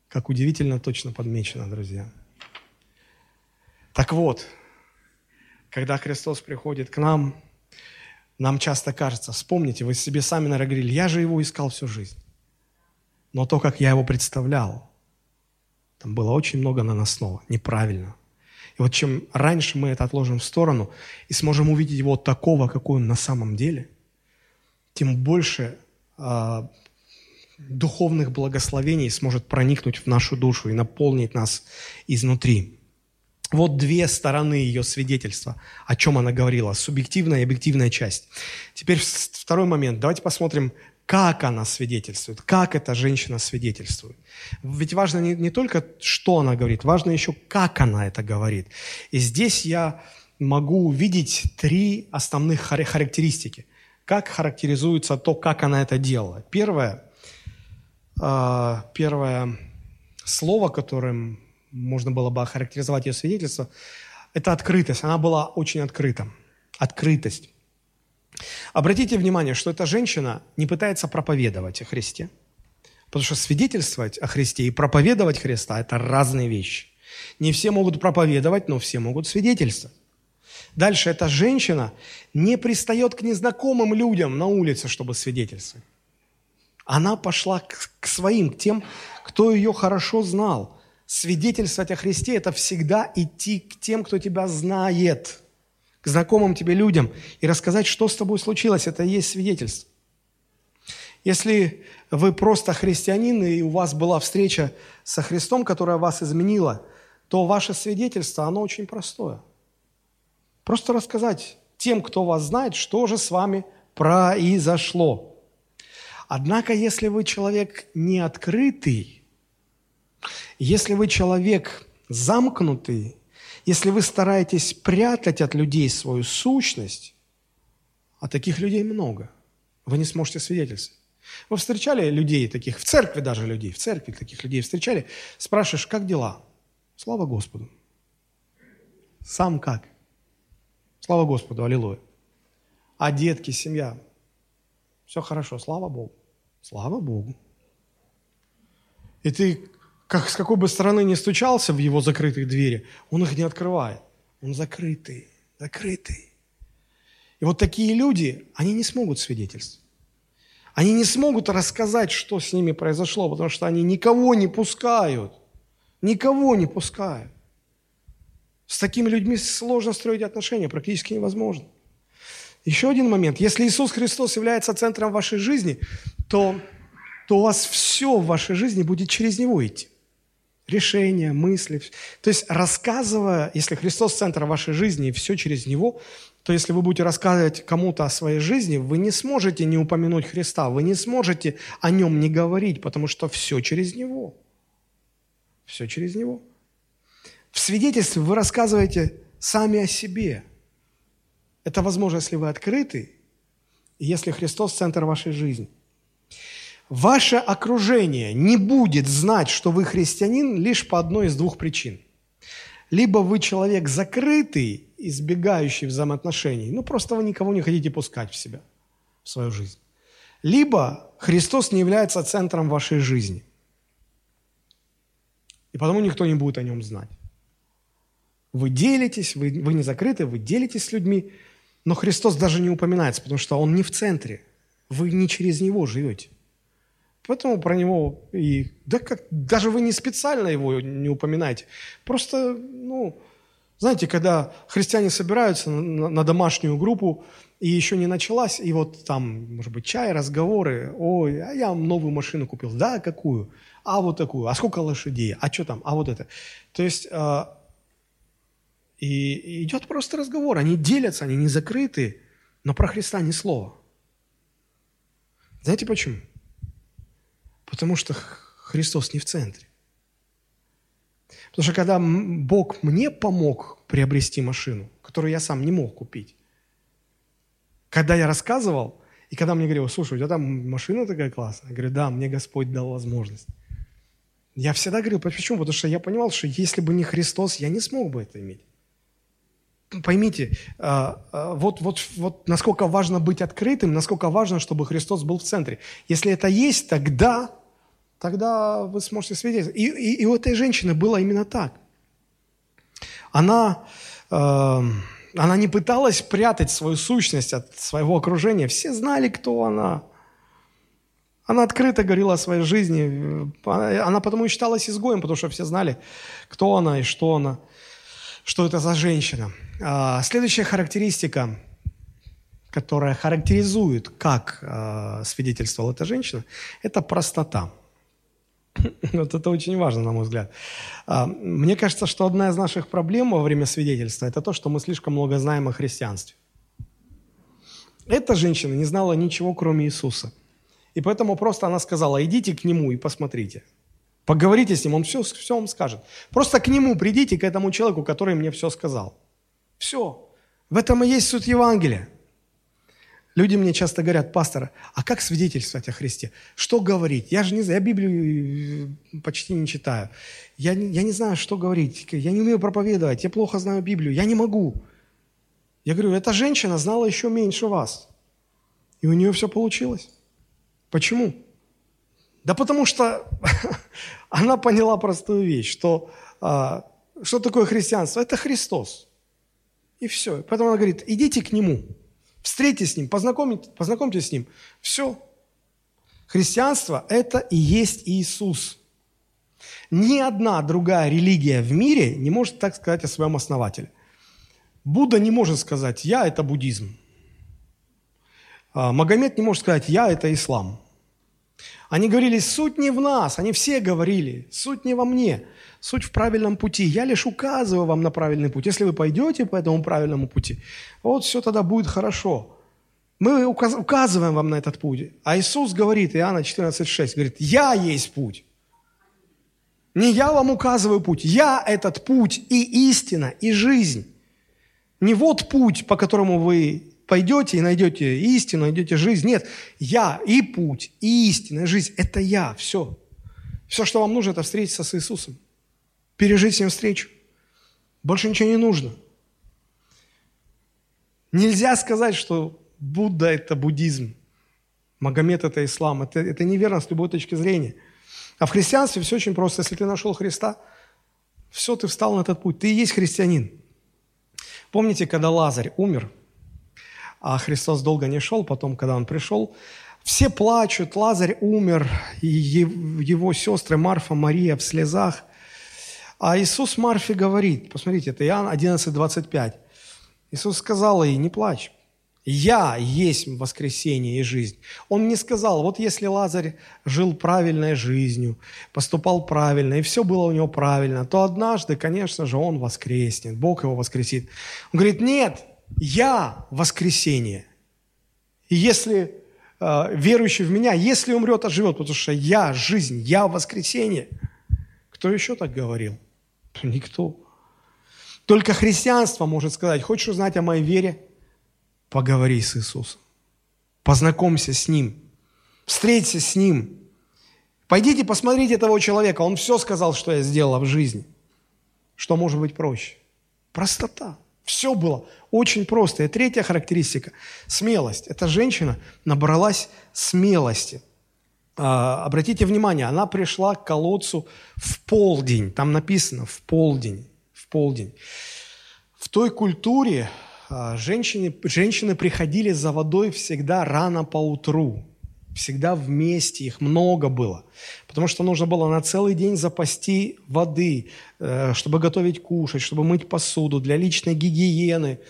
Как удивительно точно подмечено, друзья. Так вот, когда Христос приходит к нам, нам часто кажется, вспомните, вы себе сами, наверное, говорили, я же его искал всю жизнь. Но то, как я его представлял, там было очень много наносного, неправильно. Вот чем раньше мы это отложим в сторону и сможем увидеть его такого, какой он на самом деле – тем больше э, духовных благословений сможет проникнуть в нашу душу и наполнить нас изнутри. Вот две стороны ее свидетельства, о чем она говорила, субъективная и объективная часть. Теперь второй момент. Давайте посмотрим, как она свидетельствует, как эта женщина свидетельствует. Ведь важно не, не только, что она говорит, важно еще, как она это говорит. И здесь я могу увидеть три основных характеристики как характеризуется то, как она это делала. Первое, э, первое слово, которым можно было бы охарактеризовать ее свидетельство, это открытость. Она была очень открыта. Открытость. Обратите внимание, что эта женщина не пытается проповедовать о Христе. Потому что свидетельствовать о Христе и проповедовать Христа – это разные вещи. Не все могут проповедовать, но все могут свидетельствовать. Дальше эта женщина не пристает к незнакомым людям на улице, чтобы свидетельствовать. Она пошла к, к своим, к тем, кто ее хорошо знал. Свидетельствовать о Христе – это всегда идти к тем, кто тебя знает, к знакомым тебе людям и рассказать, что с тобой случилось. Это и есть свидетельство. Если вы просто христианин, и у вас была встреча со Христом, которая вас изменила, то ваше свидетельство, оно очень простое. Просто рассказать тем, кто вас знает, что же с вами произошло. Однако, если вы человек не открытый, если вы человек замкнутый, если вы стараетесь прятать от людей свою сущность, а таких людей много, вы не сможете свидетельствовать. Вы встречали людей таких, в церкви даже людей, в церкви таких людей встречали, спрашиваешь, как дела? Слава Господу. Сам как? Слава Господу, аллилуйя. А детки, семья, все хорошо, слава Богу. Слава Богу. И ты, как, с какой бы стороны ни стучался в его закрытых двери, он их не открывает. Он закрытый, закрытый. И вот такие люди, они не смогут свидетельствовать. Они не смогут рассказать, что с ними произошло, потому что они никого не пускают. Никого не пускают. С такими людьми сложно строить отношения, практически невозможно. Еще один момент. Если Иисус Христос является центром вашей жизни, то, то у вас все в вашей жизни будет через Него идти. Решения, мысли. То есть рассказывая, если Христос центр вашей жизни и все через Него, то если вы будете рассказывать кому-то о своей жизни, вы не сможете не упомянуть Христа, вы не сможете о Нем не говорить, потому что все через Него. Все через Него. В свидетельстве вы рассказываете сами о себе. Это возможно, если вы открыты, и если Христос – центр вашей жизни. Ваше окружение не будет знать, что вы христианин, лишь по одной из двух причин. Либо вы человек закрытый, избегающий взаимоотношений, ну просто вы никого не хотите пускать в себя, в свою жизнь. Либо Христос не является центром вашей жизни. И потому никто не будет о нем знать. Вы делитесь, вы, вы не закрыты, вы делитесь с людьми, но Христос даже не упоминается, потому что Он не в центре. Вы не через Него живете. Поэтому про Него и... Да как, даже вы не специально Его не упоминаете. Просто, ну, знаете, когда христиане собираются на, на домашнюю группу, и еще не началась, и вот там, может быть, чай, разговоры, ой, а я новую машину купил, да, какую? А вот такую, а сколько лошадей, а что там, а вот это. То есть а, и идет просто разговор. Они делятся, они не закрыты, но про Христа ни слова. Знаете почему? Потому что Христос не в центре. Потому что когда Бог мне помог приобрести машину, которую я сам не мог купить, когда я рассказывал, и когда мне говорили, слушай, у тебя там машина такая классная, я говорю, да, мне Господь дал возможность. Я всегда говорил, почему? Потому что я понимал, что если бы не Христос, я не смог бы это иметь поймите, а, а, вот, вот, вот насколько важно быть открытым, насколько важно, чтобы Христос был в центре. Если это есть, тогда, тогда вы сможете свидетельствовать. И, и, и у этой женщины было именно так. Она, э, она не пыталась прятать свою сущность от своего окружения. Все знали, кто она. Она открыто говорила о своей жизни. Она потому и считалась изгоем, потому что все знали, кто она и что она что это за женщина. А, следующая характеристика, которая характеризует, как а, свидетельствовала эта женщина, это простота. Вот это очень важно, на мой взгляд. А, мне кажется, что одна из наших проблем во время свидетельства – это то, что мы слишком много знаем о христианстве. Эта женщина не знала ничего, кроме Иисуса. И поэтому просто она сказала, идите к Нему и посмотрите – Поговорите с ним, он все, все вам скажет. Просто к нему придите, к этому человеку, который мне все сказал. Все. В этом и есть суть Евангелия. Люди мне часто говорят, пастор, а как свидетельствовать о Христе? Что говорить? Я же не знаю, я Библию э, почти не читаю. Я, я не знаю, что говорить. Я не умею проповедовать, я плохо знаю Библию, я не могу. Я говорю, эта женщина знала еще меньше вас. И у нее все получилось. Почему? Да потому что она поняла простую вещь, что а, что такое христианство? Это Христос. И все. Поэтому она говорит, идите к Нему, встретитесь с Ним, познакомьтесь, познакомьтесь с Ним. Все. Христианство – это и есть Иисус. Ни одна другая религия в мире не может так сказать о своем основателе. Будда не может сказать «я – это буддизм». А, Магомед не может сказать «я – это ислам». Они говорили «суть не в нас», они все говорили «суть не во мне». Суть в правильном пути. Я лишь указываю вам на правильный путь. Если вы пойдете по этому правильному пути, вот все тогда будет хорошо. Мы указываем вам на этот путь. А Иисус говорит, Иоанна 14,6, говорит, «Я есть путь». Не я вам указываю путь, я этот путь и истина, и жизнь. Не вот путь, по которому вы пойдете и найдете истину, найдете жизнь. Нет, я и путь, и истина, и жизнь. Это я, все. Все, что вам нужно, это встретиться с Иисусом пережить с ним встречу. Больше ничего не нужно. Нельзя сказать, что Будда – это буддизм, Магомед – это ислам. Это, это неверно с любой точки зрения. А в христианстве все очень просто. Если ты нашел Христа, все, ты встал на этот путь. Ты и есть христианин. Помните, когда Лазарь умер, а Христос долго не шел, потом, когда он пришел, все плачут, Лазарь умер, и его сестры Марфа, Мария в слезах. А Иисус Марфе говорит, посмотрите, это Иоанн 11, 25. Иисус сказал ей, не плачь, я есть воскресение и жизнь. Он не сказал, вот если Лазарь жил правильной жизнью, поступал правильно, и все было у него правильно, то однажды, конечно же, он воскреснет, Бог его воскресит. Он говорит, нет, я воскресение. И если э, верующий в меня, если умрет, оживет, потому что я жизнь, я воскресение. Кто еще так говорил? Никто. Только христианство может сказать, хочешь узнать о моей вере? Поговори с Иисусом. Познакомься с Ним. Встреться с Ним. Пойдите посмотрите этого человека. Он все сказал, что я сделала в жизни. Что может быть проще? Простота. Все было очень просто. И третья характеристика – смелость. Эта женщина набралась смелости – а, обратите внимание, она пришла к колодцу в полдень. Там написано в полдень. В полдень. В той культуре а, женщины, женщины приходили за водой всегда рано по утру. Всегда вместе, их много было. Потому что нужно было на целый день запасти воды, э, чтобы готовить кушать, чтобы мыть посуду, для личной гигиены –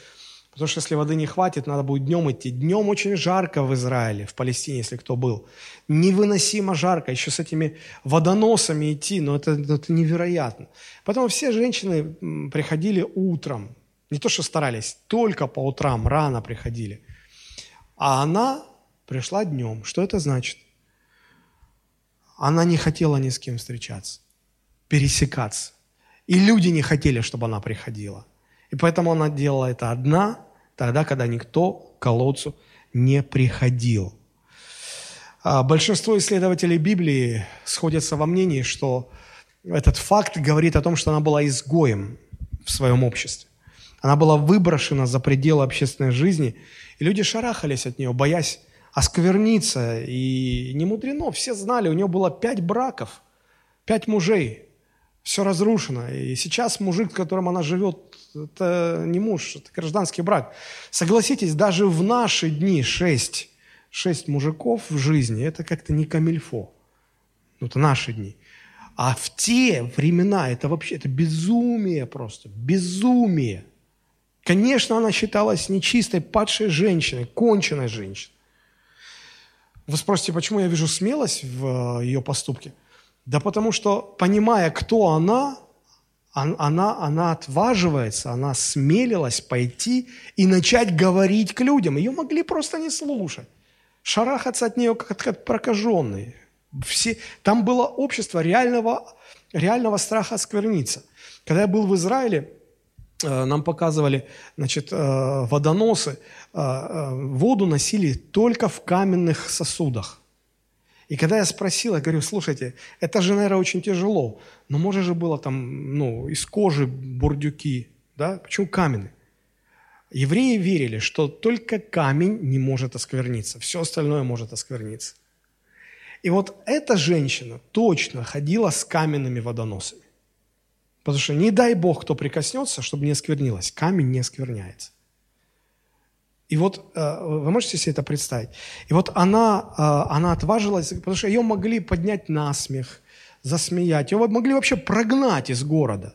Потому что если воды не хватит, надо будет днем идти. Днем очень жарко в Израиле, в Палестине, если кто был. Невыносимо жарко. Еще с этими водоносами идти, но это, это невероятно. Поэтому все женщины приходили утром. Не то, что старались, только по утрам, рано приходили. А она пришла днем. Что это значит? Она не хотела ни с кем встречаться, пересекаться. И люди не хотели, чтобы она приходила. И поэтому она делала это одна, тогда, когда никто к колодцу не приходил. А большинство исследователей Библии сходятся во мнении, что этот факт говорит о том, что она была изгоем в своем обществе. Она была выброшена за пределы общественной жизни, и люди шарахались от нее, боясь оскверниться. И не мудрено, все знали, у нее было пять браков, пять мужей, все разрушено. И сейчас мужик, с которым она живет, это не муж, это гражданский брак. Согласитесь, даже в наши дни шесть, шесть мужиков в жизни, это как-то не камильфо. Ну, это наши дни. А в те времена это вообще, это безумие просто, безумие. Конечно, она считалась нечистой, падшей женщиной, конченной женщиной. Вы спросите, почему я вижу смелость в э, ее поступке? Да потому что, понимая, кто она, она, она отваживается, она смелилась пойти и начать говорить к людям. Ее могли просто не слушать, шарахаться от нее, как от прокаженной. Все, там было общество реального, реального страха оскверниться. Когда я был в Израиле, нам показывали значит, э, водоносы, э, воду носили только в каменных сосудах. И когда я спросил, я говорю, слушайте, это же, наверное, очень тяжело, но может же было там, ну, из кожи бурдюки, да? Почему каменные? Евреи верили, что только камень не может оскверниться, все остальное может оскверниться. И вот эта женщина точно ходила с каменными водоносами. Потому что не дай Бог, кто прикоснется, чтобы не осквернилось. Камень не оскверняется. И вот э, вы можете себе это представить? И вот она, э, она отважилась, потому что ее могли поднять на смех, засмеять. Ее могли вообще прогнать из города.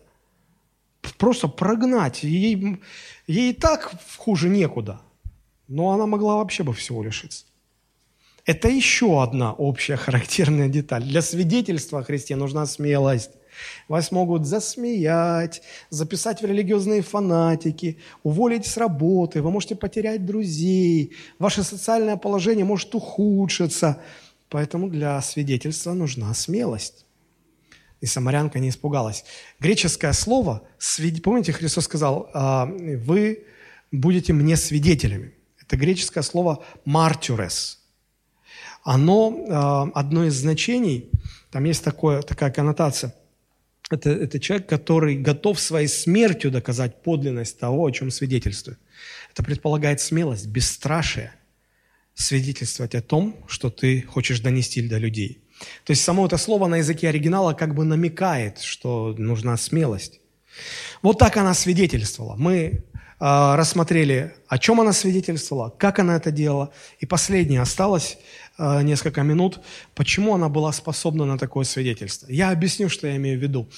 Просто прогнать. Ей, ей и так хуже некуда. Но она могла вообще бы всего лишиться. Это еще одна общая характерная деталь. Для свидетельства о Христе нужна смелость. Вас могут засмеять, записать в религиозные фанатики, уволить с работы, вы можете потерять друзей, ваше социальное положение может ухудшиться. Поэтому для свидетельства нужна смелость. И самарянка не испугалась. Греческое слово, помните, Христос сказал, «А, вы будете мне свидетелями. Это греческое слово «мартюрес», оно, а, одно из значений, там есть такое, такая коннотация, это, это человек, который готов своей смертью доказать подлинность того, о чем свидетельствует. Это предполагает смелость, бесстрашие, свидетельствовать о том, что ты хочешь донести до людей. То есть само это слово на языке оригинала как бы намекает, что нужна смелость. Вот так она свидетельствовала. Мы а, рассмотрели, о чем она свидетельствовала, как она это делала. И последнее осталось несколько минут, почему она была способна на такое свидетельство. Я объясню, что я имею в виду.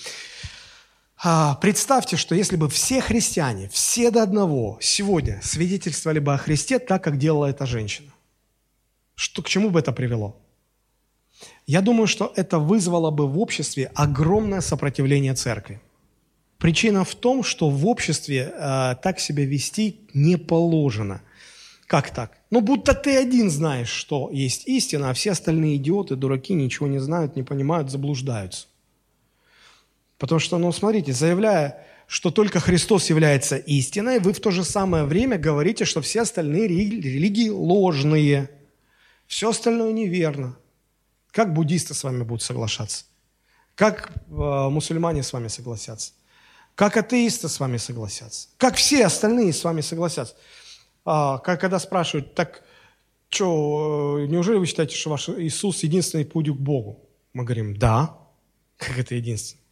А, представьте, что если бы все христиане, все до одного, сегодня свидетельствовали бы о Христе так, как делала эта женщина. Что, к чему бы это привело? Я думаю, что это вызвало бы в обществе огромное сопротивление церкви. Причина в том, что в обществе э, так себя вести не положено. Как так? Ну, будто ты один знаешь, что есть истина, а все остальные идиоты, дураки, ничего не знают, не понимают, заблуждаются. Потому что, ну, смотрите, заявляя, что только Христос является истиной, вы в то же самое время говорите, что все остальные религии ложные, все остальное неверно. Как буддисты с вами будут соглашаться? Как э, мусульмане с вами согласятся? Как атеисты с вами согласятся? Как все остальные с вами согласятся? А, когда спрашивают, так что, э, неужели вы считаете, что ваш Иисус единственный путь к Богу? Мы говорим, да. Как это единственный?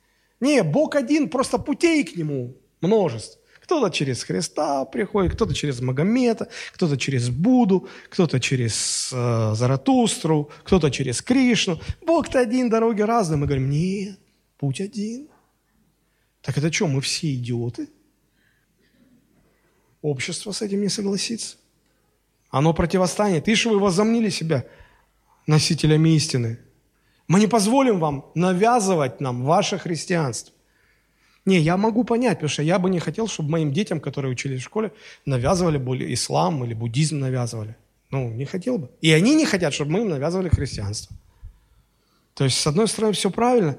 Не, Бог один, просто путей к Нему множество. Кто-то через Христа приходит, кто-то через Магомета, кто-то через Буду, кто-то через э, Заратустру, кто-то через Кришну. Бог-то один, дороги разные. Мы говорим, нет, путь один. Так это что, мы все идиоты? Общество с этим не согласится. Оно противостанет. Ишь вы возомнили себя носителями истины. Мы не позволим вам навязывать нам ваше христианство. Не, я могу понять, потому что я бы не хотел, чтобы моим детям, которые учились в школе, навязывали более ислам или буддизм навязывали. Ну, не хотел бы. И они не хотят, чтобы мы им навязывали христианство. То есть, с одной стороны, все правильно,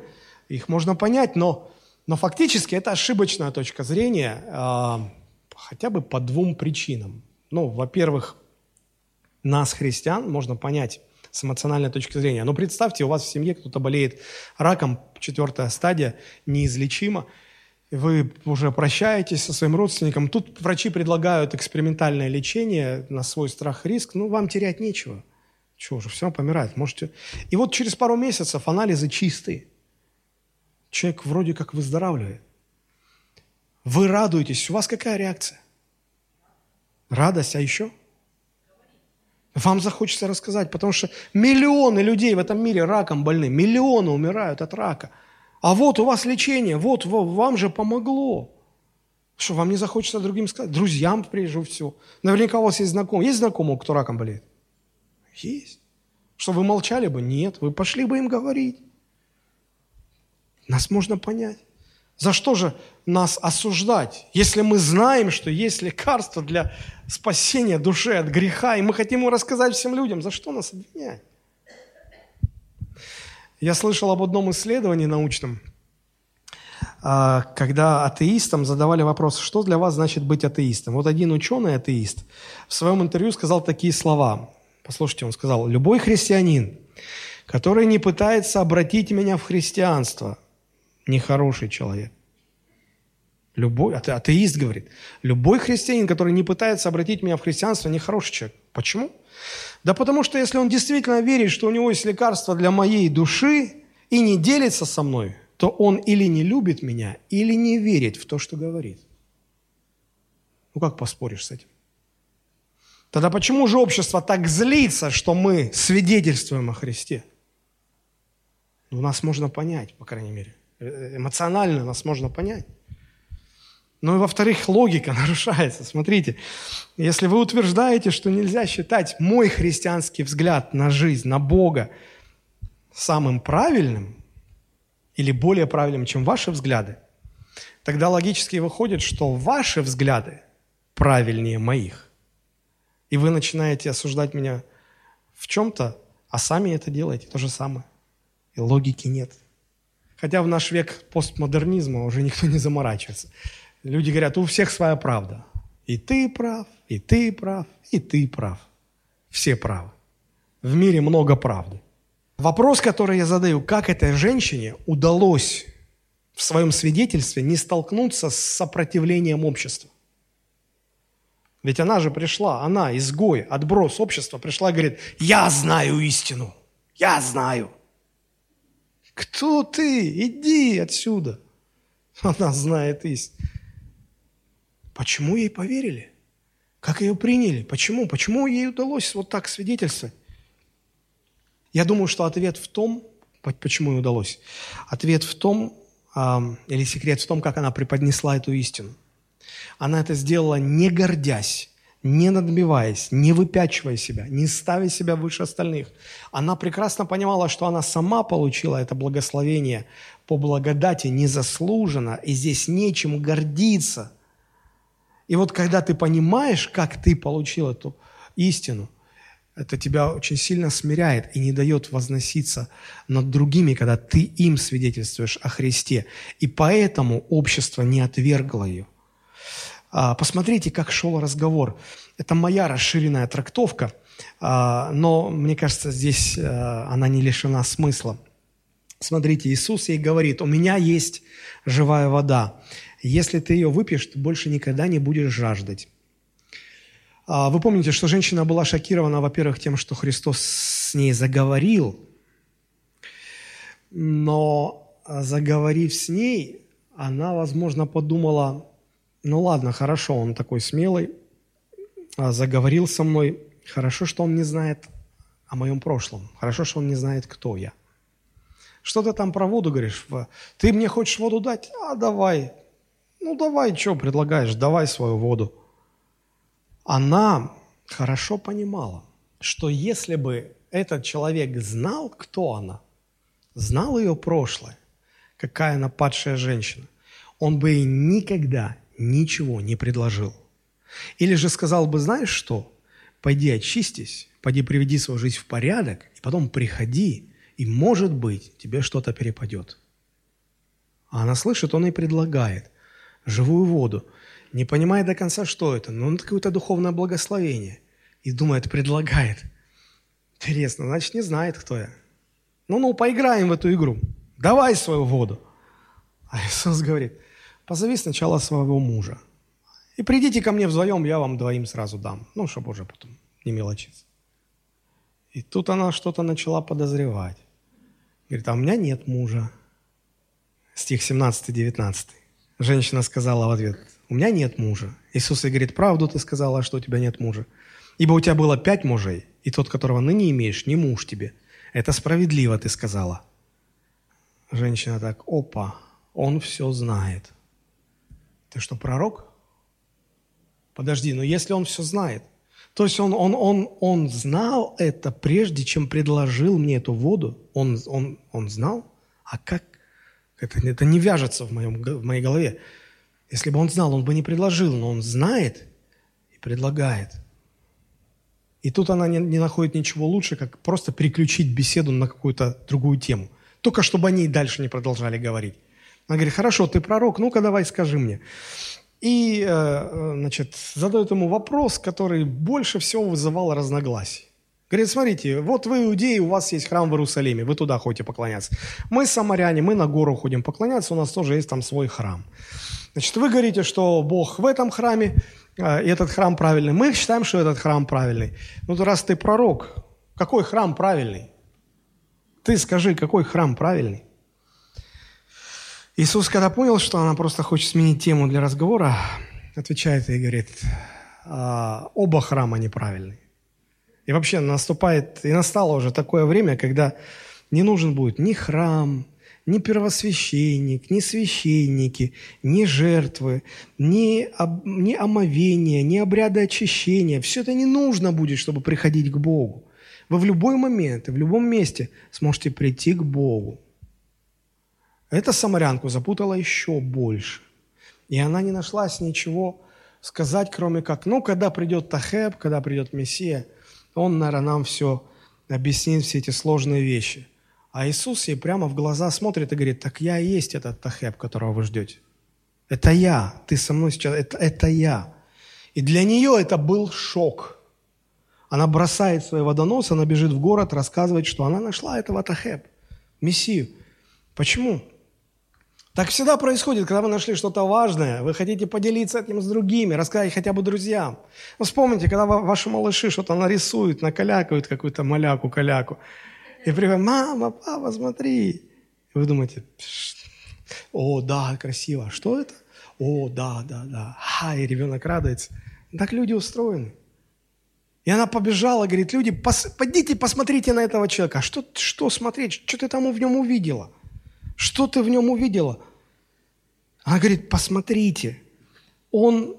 их можно понять, но но фактически это ошибочная точка зрения, э, хотя бы по двум причинам. Ну, во-первых, нас, христиан, можно понять с эмоциональной точки зрения. Но представьте, у вас в семье кто-то болеет раком, четвертая стадия, неизлечима, вы уже прощаетесь со своим родственником. Тут врачи предлагают экспериментальное лечение на свой страх и риск. Ну, вам терять нечего. Чего же, все, помирает. Можете... И вот через пару месяцев анализы чистые. Человек вроде как выздоравливает. Вы радуетесь. У вас какая реакция? Радость, а еще? Вам захочется рассказать, потому что миллионы людей в этом мире раком больны, миллионы умирают от рака. А вот у вас лечение, вот вам же помогло. Что, вам не захочется другим сказать? Друзьям прежде всего. Наверняка у вас есть знакомые. Есть знакомые, кто раком болеет? Есть. Что, вы молчали бы? Нет. Вы пошли бы им говорить. Нас можно понять. За что же нас осуждать, если мы знаем, что есть лекарство для спасения души от греха, и мы хотим его рассказать всем людям? За что нас обвинять? Я слышал об одном исследовании научном, а, когда атеистам задавали вопрос, что для вас значит быть атеистом. Вот один ученый атеист в своем интервью сказал такие слова. Послушайте, он сказал, любой христианин, который не пытается обратить меня в христианство, нехороший человек. Любой, ате, атеист говорит, любой христианин, который не пытается обратить меня в христианство, не хороший человек. Почему? Да потому что если он действительно верит, что у него есть лекарство для моей души и не делится со мной, то он или не любит меня, или не верит в то, что говорит. Ну как поспоришь с этим? Тогда почему же общество так злится, что мы свидетельствуем о Христе? Ну, нас можно понять, по крайней мере. Э, эмоционально нас можно понять. Ну и во-вторых, логика нарушается. Смотрите, если вы утверждаете, что нельзя считать мой христианский взгляд на жизнь, на Бога самым правильным или более правильным, чем ваши взгляды, тогда логически выходит, что ваши взгляды правильнее моих. И вы начинаете осуждать меня в чем-то, а сами это делаете то же самое. И логики нет. Хотя в наш век постмодернизма уже никто не заморачивается. Люди говорят, у всех своя правда. И ты прав, и ты прав, и ты прав. Все правы. В мире много правды. Вопрос, который я задаю, как этой женщине удалось в своем свидетельстве не столкнуться с сопротивлением общества? Ведь она же пришла, она, изгой, отброс общества, пришла и говорит, я знаю истину, я знаю. Кто ты? Иди отсюда. Она знает истину. Почему ей поверили? Как ее приняли? Почему? Почему ей удалось вот так свидетельствовать? Я думаю, что ответ в том, почему ей удалось, ответ в том, или секрет в том, как она преподнесла эту истину. Она это сделала не гордясь, не надбиваясь, не выпячивая себя, не ставя себя выше остальных. Она прекрасно понимала, что она сама получила это благословение по благодати незаслуженно, и здесь нечем гордиться – и вот когда ты понимаешь, как ты получил эту истину, это тебя очень сильно смиряет и не дает возноситься над другими, когда ты им свидетельствуешь о Христе. И поэтому общество не отвергло ее. А, посмотрите, как шел разговор. Это моя расширенная трактовка, а, но мне кажется, здесь а, она не лишена смысла. Смотрите, Иисус ей говорит, у меня есть живая вода. Если ты ее выпьешь, ты больше никогда не будешь жаждать. А, вы помните, что женщина была шокирована, во-первых, тем, что Христос с ней заговорил, но заговорив с ней, она, возможно, подумала, ну ладно, хорошо, он такой смелый, а, заговорил со мной, хорошо, что он не знает о моем прошлом, хорошо, что он не знает, кто я. Что ты там про воду говоришь? Ты мне хочешь воду дать? А давай, ну давай, что предлагаешь, давай свою воду. Она хорошо понимала, что если бы этот человек знал, кто она, знал ее прошлое, какая она падшая женщина, он бы никогда ничего не предложил. Или же сказал бы, знаешь что, пойди очистись, пойди приведи свою жизнь в порядок, и потом приходи, и, может быть, тебе что-то перепадет. А она слышит, он и предлагает живую воду, не понимая до конца, что это, но это какое-то духовное благословение. И думает, предлагает. Интересно, значит, не знает, кто я. Ну-ну, поиграем в эту игру. Давай свою воду. А Иисус говорит, позови сначала своего мужа. И придите ко мне вдвоем, я вам двоим сразу дам. Ну, чтобы уже потом не мелочиться. И тут она что-то начала подозревать. Говорит, а у меня нет мужа. Стих 17-19. Женщина сказала в ответ, у меня нет мужа. Иисус ей говорит, правду ты сказала, что у тебя нет мужа. Ибо у тебя было пять мужей, и тот, которого ныне имеешь, не муж тебе. Это справедливо ты сказала. Женщина так, опа, он все знает. Ты что, пророк? Подожди, но если он все знает, то есть он, он, он, он знал это, прежде чем предложил мне эту воду? Он, он, он знал? А как, это, это не вяжется в, моем, в моей голове. Если бы он знал, он бы не предложил, но он знает и предлагает. И тут она не, не находит ничего лучше, как просто переключить беседу на какую-то другую тему. Только чтобы они дальше не продолжали говорить. Она говорит, хорошо, ты пророк, ну-ка давай скажи мне. И, э, э, значит, задает ему вопрос, который больше всего вызывал разногласий. Говорит, смотрите, вот вы иудеи, у вас есть храм в Иерусалиме, вы туда ходите поклоняться. Мы самаряне, мы на гору ходим поклоняться, у нас тоже есть там свой храм. Значит, вы говорите, что Бог в этом храме, э, и этот храм правильный. Мы считаем, что этот храм правильный. Ну, раз ты пророк, какой храм правильный? Ты скажи, какой храм правильный? Иисус, когда понял, что она просто хочет сменить тему для разговора, отвечает и говорит, «А, оба храма неправильные. И вообще наступает, и настало уже такое время, когда не нужен будет ни храм, ни первосвященник, ни священники, ни жертвы, ни, об, ни омовения, ни обряды очищения. Все это не нужно будет, чтобы приходить к Богу. Вы в любой момент и в любом месте сможете прийти к Богу. Эта самарянку запутала еще больше. И она не нашлась ничего сказать, кроме как, ну, когда придет Тахеб, когда придет Мессия, он, наверное, нам все объяснит, все эти сложные вещи. А Иисус ей прямо в глаза смотрит и говорит, так я и есть этот Тахеб, которого вы ждете. Это я, ты со мной сейчас, это, это я. И для нее это был шок. Она бросает свой водонос, она бежит в город рассказывать, что она нашла этого Тахеб, Мессию. Почему? Так всегда происходит, когда вы нашли что-то важное, вы хотите поделиться этим с другими, рассказать хотя бы друзьям. Ну, вспомните, когда ваши малыши что-то нарисуют, накалякают какую-то маляку-каляку, и приходят, мама, папа, смотри. И вы думаете, о, да, красиво. Что это? О, да, да, да. А, и ребенок радуется. Так люди устроены. И она побежала, говорит, люди, пос, пойдите, посмотрите на этого человека. А что, что смотреть? Что ты там в нем увидела? Что ты в нем увидела? Она говорит, посмотрите, он,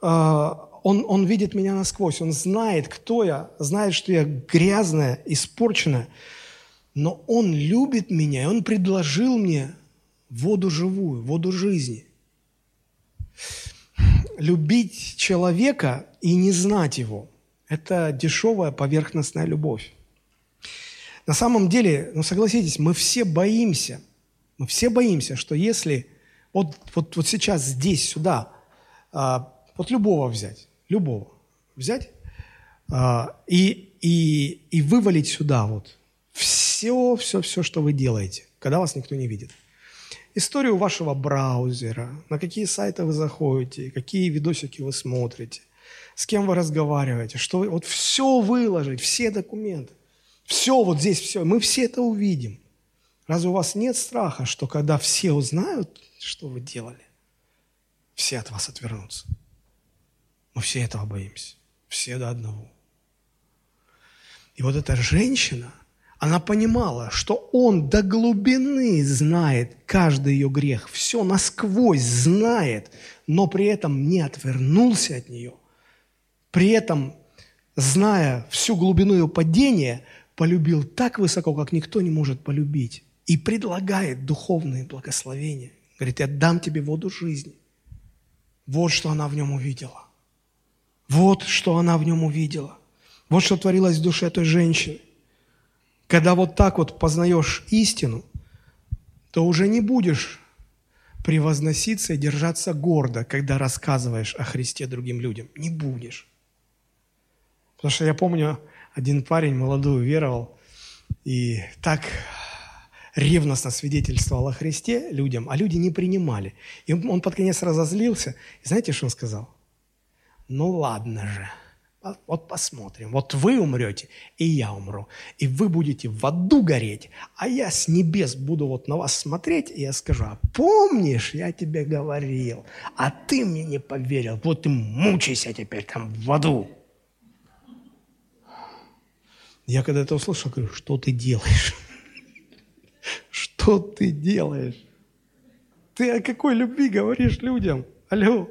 э, он, он видит меня насквозь, он знает, кто я, знает, что я грязная, испорченная, но он любит меня, и он предложил мне воду живую, воду жизни. Любить человека и не знать его – это дешевая поверхностная любовь. На самом деле, ну согласитесь, мы все боимся – мы все боимся, что если вот, вот, вот сейчас здесь, сюда, а, вот любого взять, любого взять а, и, и, и вывалить сюда вот все, все, все, что вы делаете, когда вас никто не видит. Историю вашего браузера, на какие сайты вы заходите, какие видосики вы смотрите, с кем вы разговариваете, что вы, вот все выложить, все документы, все вот здесь, все, мы все это увидим – Разве у вас нет страха, что когда все узнают, что вы делали, все от вас отвернутся? Мы все этого боимся. Все до одного. И вот эта женщина, она понимала, что он до глубины знает каждый ее грех, все насквозь знает, но при этом не отвернулся от нее. При этом, зная всю глубину ее падения, полюбил так высоко, как никто не может полюбить и предлагает духовные благословения. Говорит, я дам тебе воду жизни. Вот что она в нем увидела. Вот что она в нем увидела. Вот что творилось в душе той женщины. Когда вот так вот познаешь истину, то уже не будешь превозноситься и держаться гордо, когда рассказываешь о Христе другим людям. Не будешь. Потому что я помню, один парень молодой веровал, и так ревностно свидетельствовал о Христе людям, а люди не принимали. И он под конец разозлился. И знаете, что он сказал? Ну ладно же, вот посмотрим. Вот вы умрете, и я умру. И вы будете в аду гореть, а я с небес буду вот на вас смотреть, и я скажу, а помнишь, я тебе говорил, а ты мне не поверил, вот и мучайся теперь там в аду. Я когда это услышал, говорю, что ты делаешь? Что ты делаешь? Ты о какой любви говоришь людям? Алло.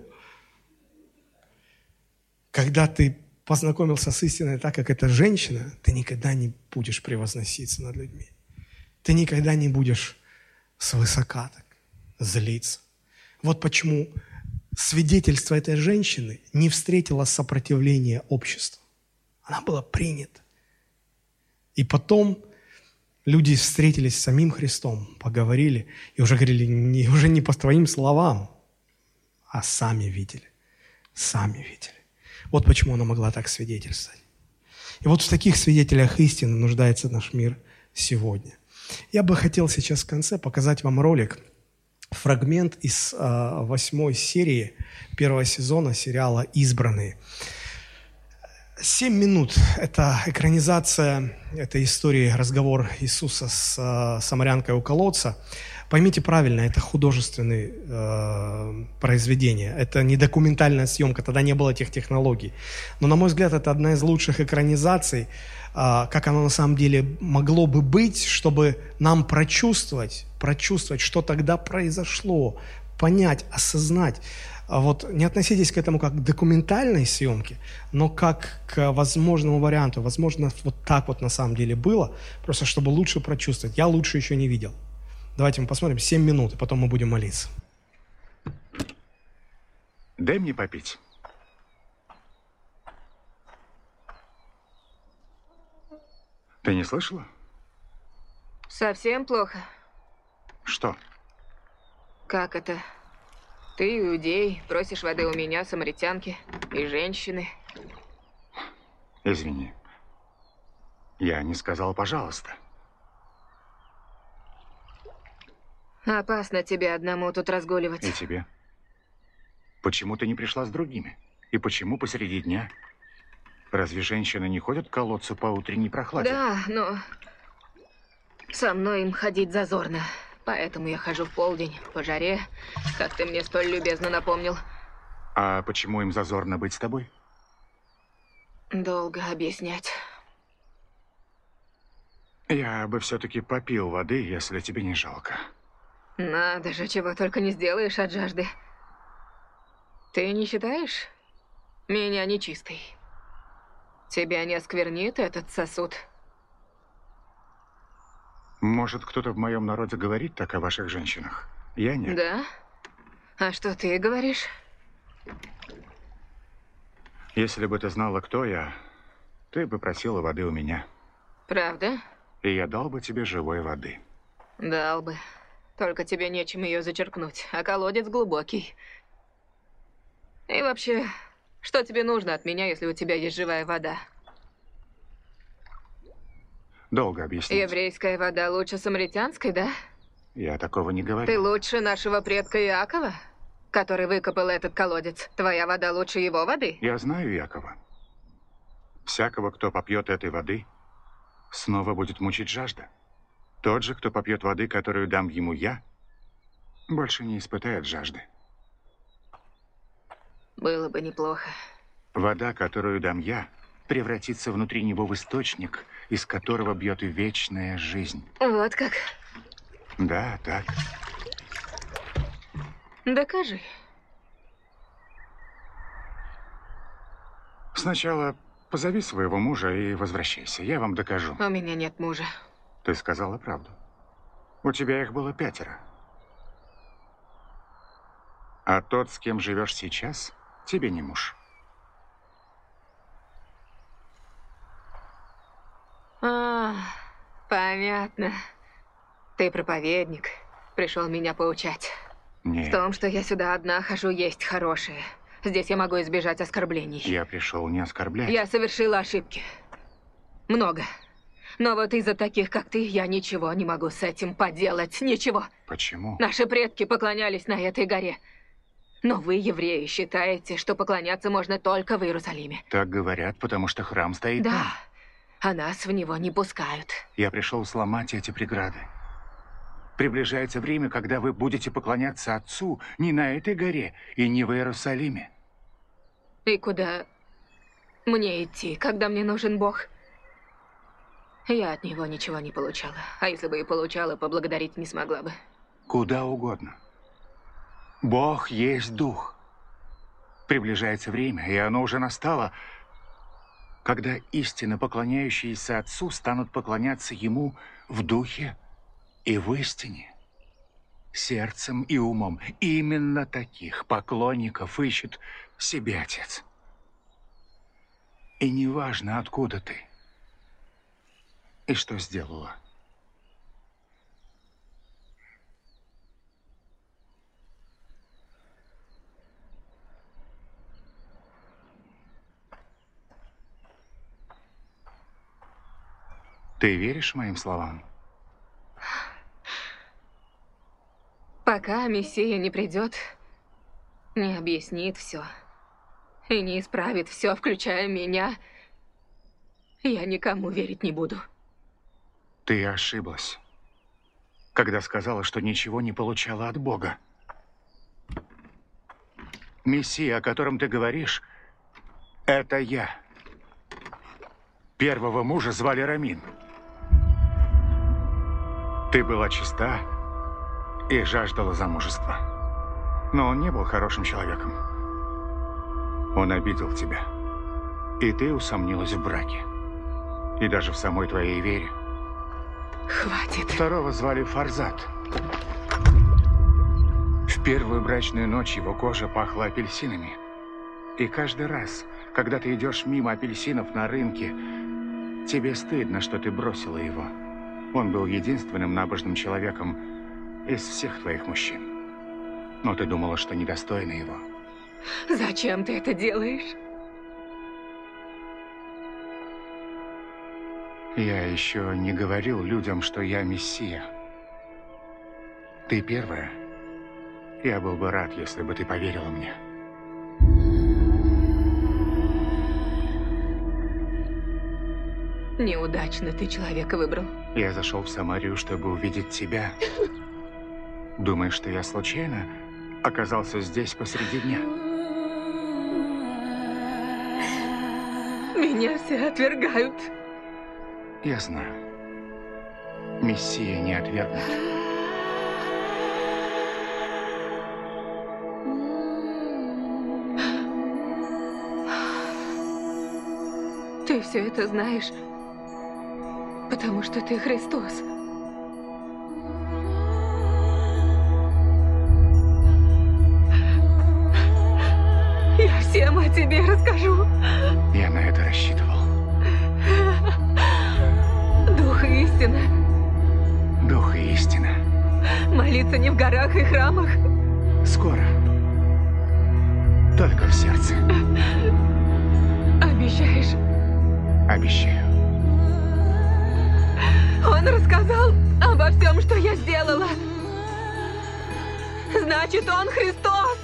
Когда ты познакомился с истиной так, как эта женщина, ты никогда не будешь превозноситься над людьми. Ты никогда не будешь свысока так злиться. Вот почему свидетельство этой женщины не встретило сопротивления общества. Она была принята. И потом люди встретились с самим Христом, поговорили, и уже говорили, не, уже не по твоим словам, а сами видели. Сами видели. Вот почему она могла так свидетельствовать. И вот в таких свидетелях истины нуждается наш мир сегодня. Я бы хотел сейчас в конце показать вам ролик фрагмент из э, восьмой серии первого сезона сериала «Избранные». Семь минут – это экранизация этой истории, разговор Иисуса с э, самарянкой у колодца. Поймите правильно, это художественное э, произведение, это не документальная съемка, тогда не было этих технологий. Но, на мой взгляд, это одна из лучших экранизаций, э, как оно на самом деле могло бы быть, чтобы нам прочувствовать, прочувствовать, что тогда произошло, понять, осознать. А вот не относитесь к этому как к документальной съемке, но как к возможному варианту. Возможно, вот так вот на самом деле было, просто чтобы лучше прочувствовать. Я лучше еще не видел. Давайте мы посмотрим 7 минут, и потом мы будем молиться. Дай мне попить. Ты не слышала? Совсем плохо. Что? Как это? Ты иудей, просишь воды у меня, самаритянки и женщины. Извини. Я не сказал «пожалуйста». Опасно тебе одному тут разгуливать. И тебе. Почему ты не пришла с другими? И почему посреди дня? Разве женщины не ходят к колодцу по утренней прохладе? Да, но со мной им ходить зазорно. Поэтому я хожу в полдень, по жаре, как ты мне столь любезно напомнил. А почему им зазорно быть с тобой? Долго объяснять. Я бы все-таки попил воды, если тебе не жалко. Надо же, чего только не сделаешь от жажды. Ты не считаешь меня нечистой? Тебя не осквернит этот сосуд? Может, кто-то в моем народе говорит так о ваших женщинах? Я нет. Да? А что ты говоришь? Если бы ты знала, кто я, ты бы просила воды у меня. Правда? И я дал бы тебе живой воды. Дал бы. Только тебе нечем ее зачерпнуть, а колодец глубокий. И вообще, что тебе нужно от меня, если у тебя есть живая вода? Долго объяснить. Еврейская вода лучше самаритянской, да? Я такого не говорю. Ты лучше нашего предка Иакова, который выкопал этот колодец. Твоя вода лучше его воды? Я знаю Якова. Всякого, кто попьет этой воды, снова будет мучить жажда. Тот же, кто попьет воды, которую дам ему я, больше не испытает жажды. Было бы неплохо. Вода, которую дам я, превратится внутри него в источник, из которого бьет вечная жизнь. Вот как. Да, так. Докажи. Сначала позови своего мужа и возвращайся. Я вам докажу. У меня нет мужа. Ты сказала правду. У тебя их было пятеро. А тот, с кем живешь сейчас, тебе не муж. А, понятно. Ты проповедник. Пришел меня поучать. Нет. В том, что я сюда одна хожу, есть хорошее. Здесь я могу избежать оскорблений. Я пришел не оскорблять. Я совершила ошибки. Много. Но вот из-за таких, как ты, я ничего не могу с этим поделать. Ничего. Почему? Наши предки поклонялись на этой горе. Но вы, евреи, считаете, что поклоняться можно только в Иерусалиме. Так говорят, потому что храм стоит Да. там. А нас в него не пускают. Я пришел сломать эти преграды. Приближается время, когда вы будете поклоняться Отцу не на этой горе и не в Иерусалиме. И куда мне идти, когда мне нужен Бог? Я от него ничего не получала. А если бы и получала, поблагодарить не смогла бы. Куда угодно. Бог есть Дух. Приближается время, и оно уже настало, когда истинно поклоняющиеся Отцу станут поклоняться Ему в Духе и в истине, сердцем и умом. Именно таких поклонников ищет себе Отец. И неважно, откуда ты и что сделала. Ты веришь моим словам? Пока Мессия не придет, не объяснит все и не исправит все, включая меня, я никому верить не буду. Ты ошиблась, когда сказала, что ничего не получала от Бога. Мессия, о котором ты говоришь, это я. Первого мужа звали Рамин. Ты была чиста и жаждала замужества. Но он не был хорошим человеком. Он обидел тебя. И ты усомнилась в браке. И даже в самой твоей вере. Хватит. Второго звали Фарзат. В первую брачную ночь его кожа пахла апельсинами. И каждый раз, когда ты идешь мимо апельсинов на рынке, тебе стыдно, что ты бросила его. Он был единственным набожным человеком из всех твоих мужчин. Но ты думала, что недостойна его. Зачем ты это делаешь? Я еще не говорил людям, что я мессия. Ты первая. Я был бы рад, если бы ты поверила мне. Неудачно ты человека выбрал. Я зашел в Самарию, чтобы увидеть тебя. Думаешь, что я случайно оказался здесь посреди дня? Меня все отвергают. Я знаю. Мессия не отвергнут. Ты все это знаешь, потому что ты Христос. Значит, он Христос.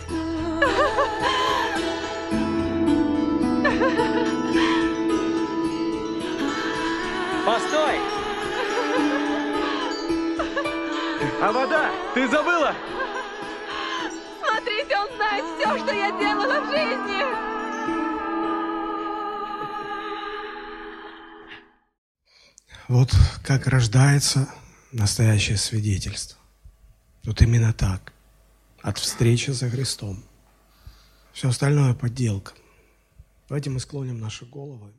Постой! А вода? Ты забыла? Смотрите, он знает все, что я делала в жизни. Вот как рождается настоящее свидетельство. Вот именно так. От встречи со Христом. Все остальное подделка. Давайте мы склоним наши головы.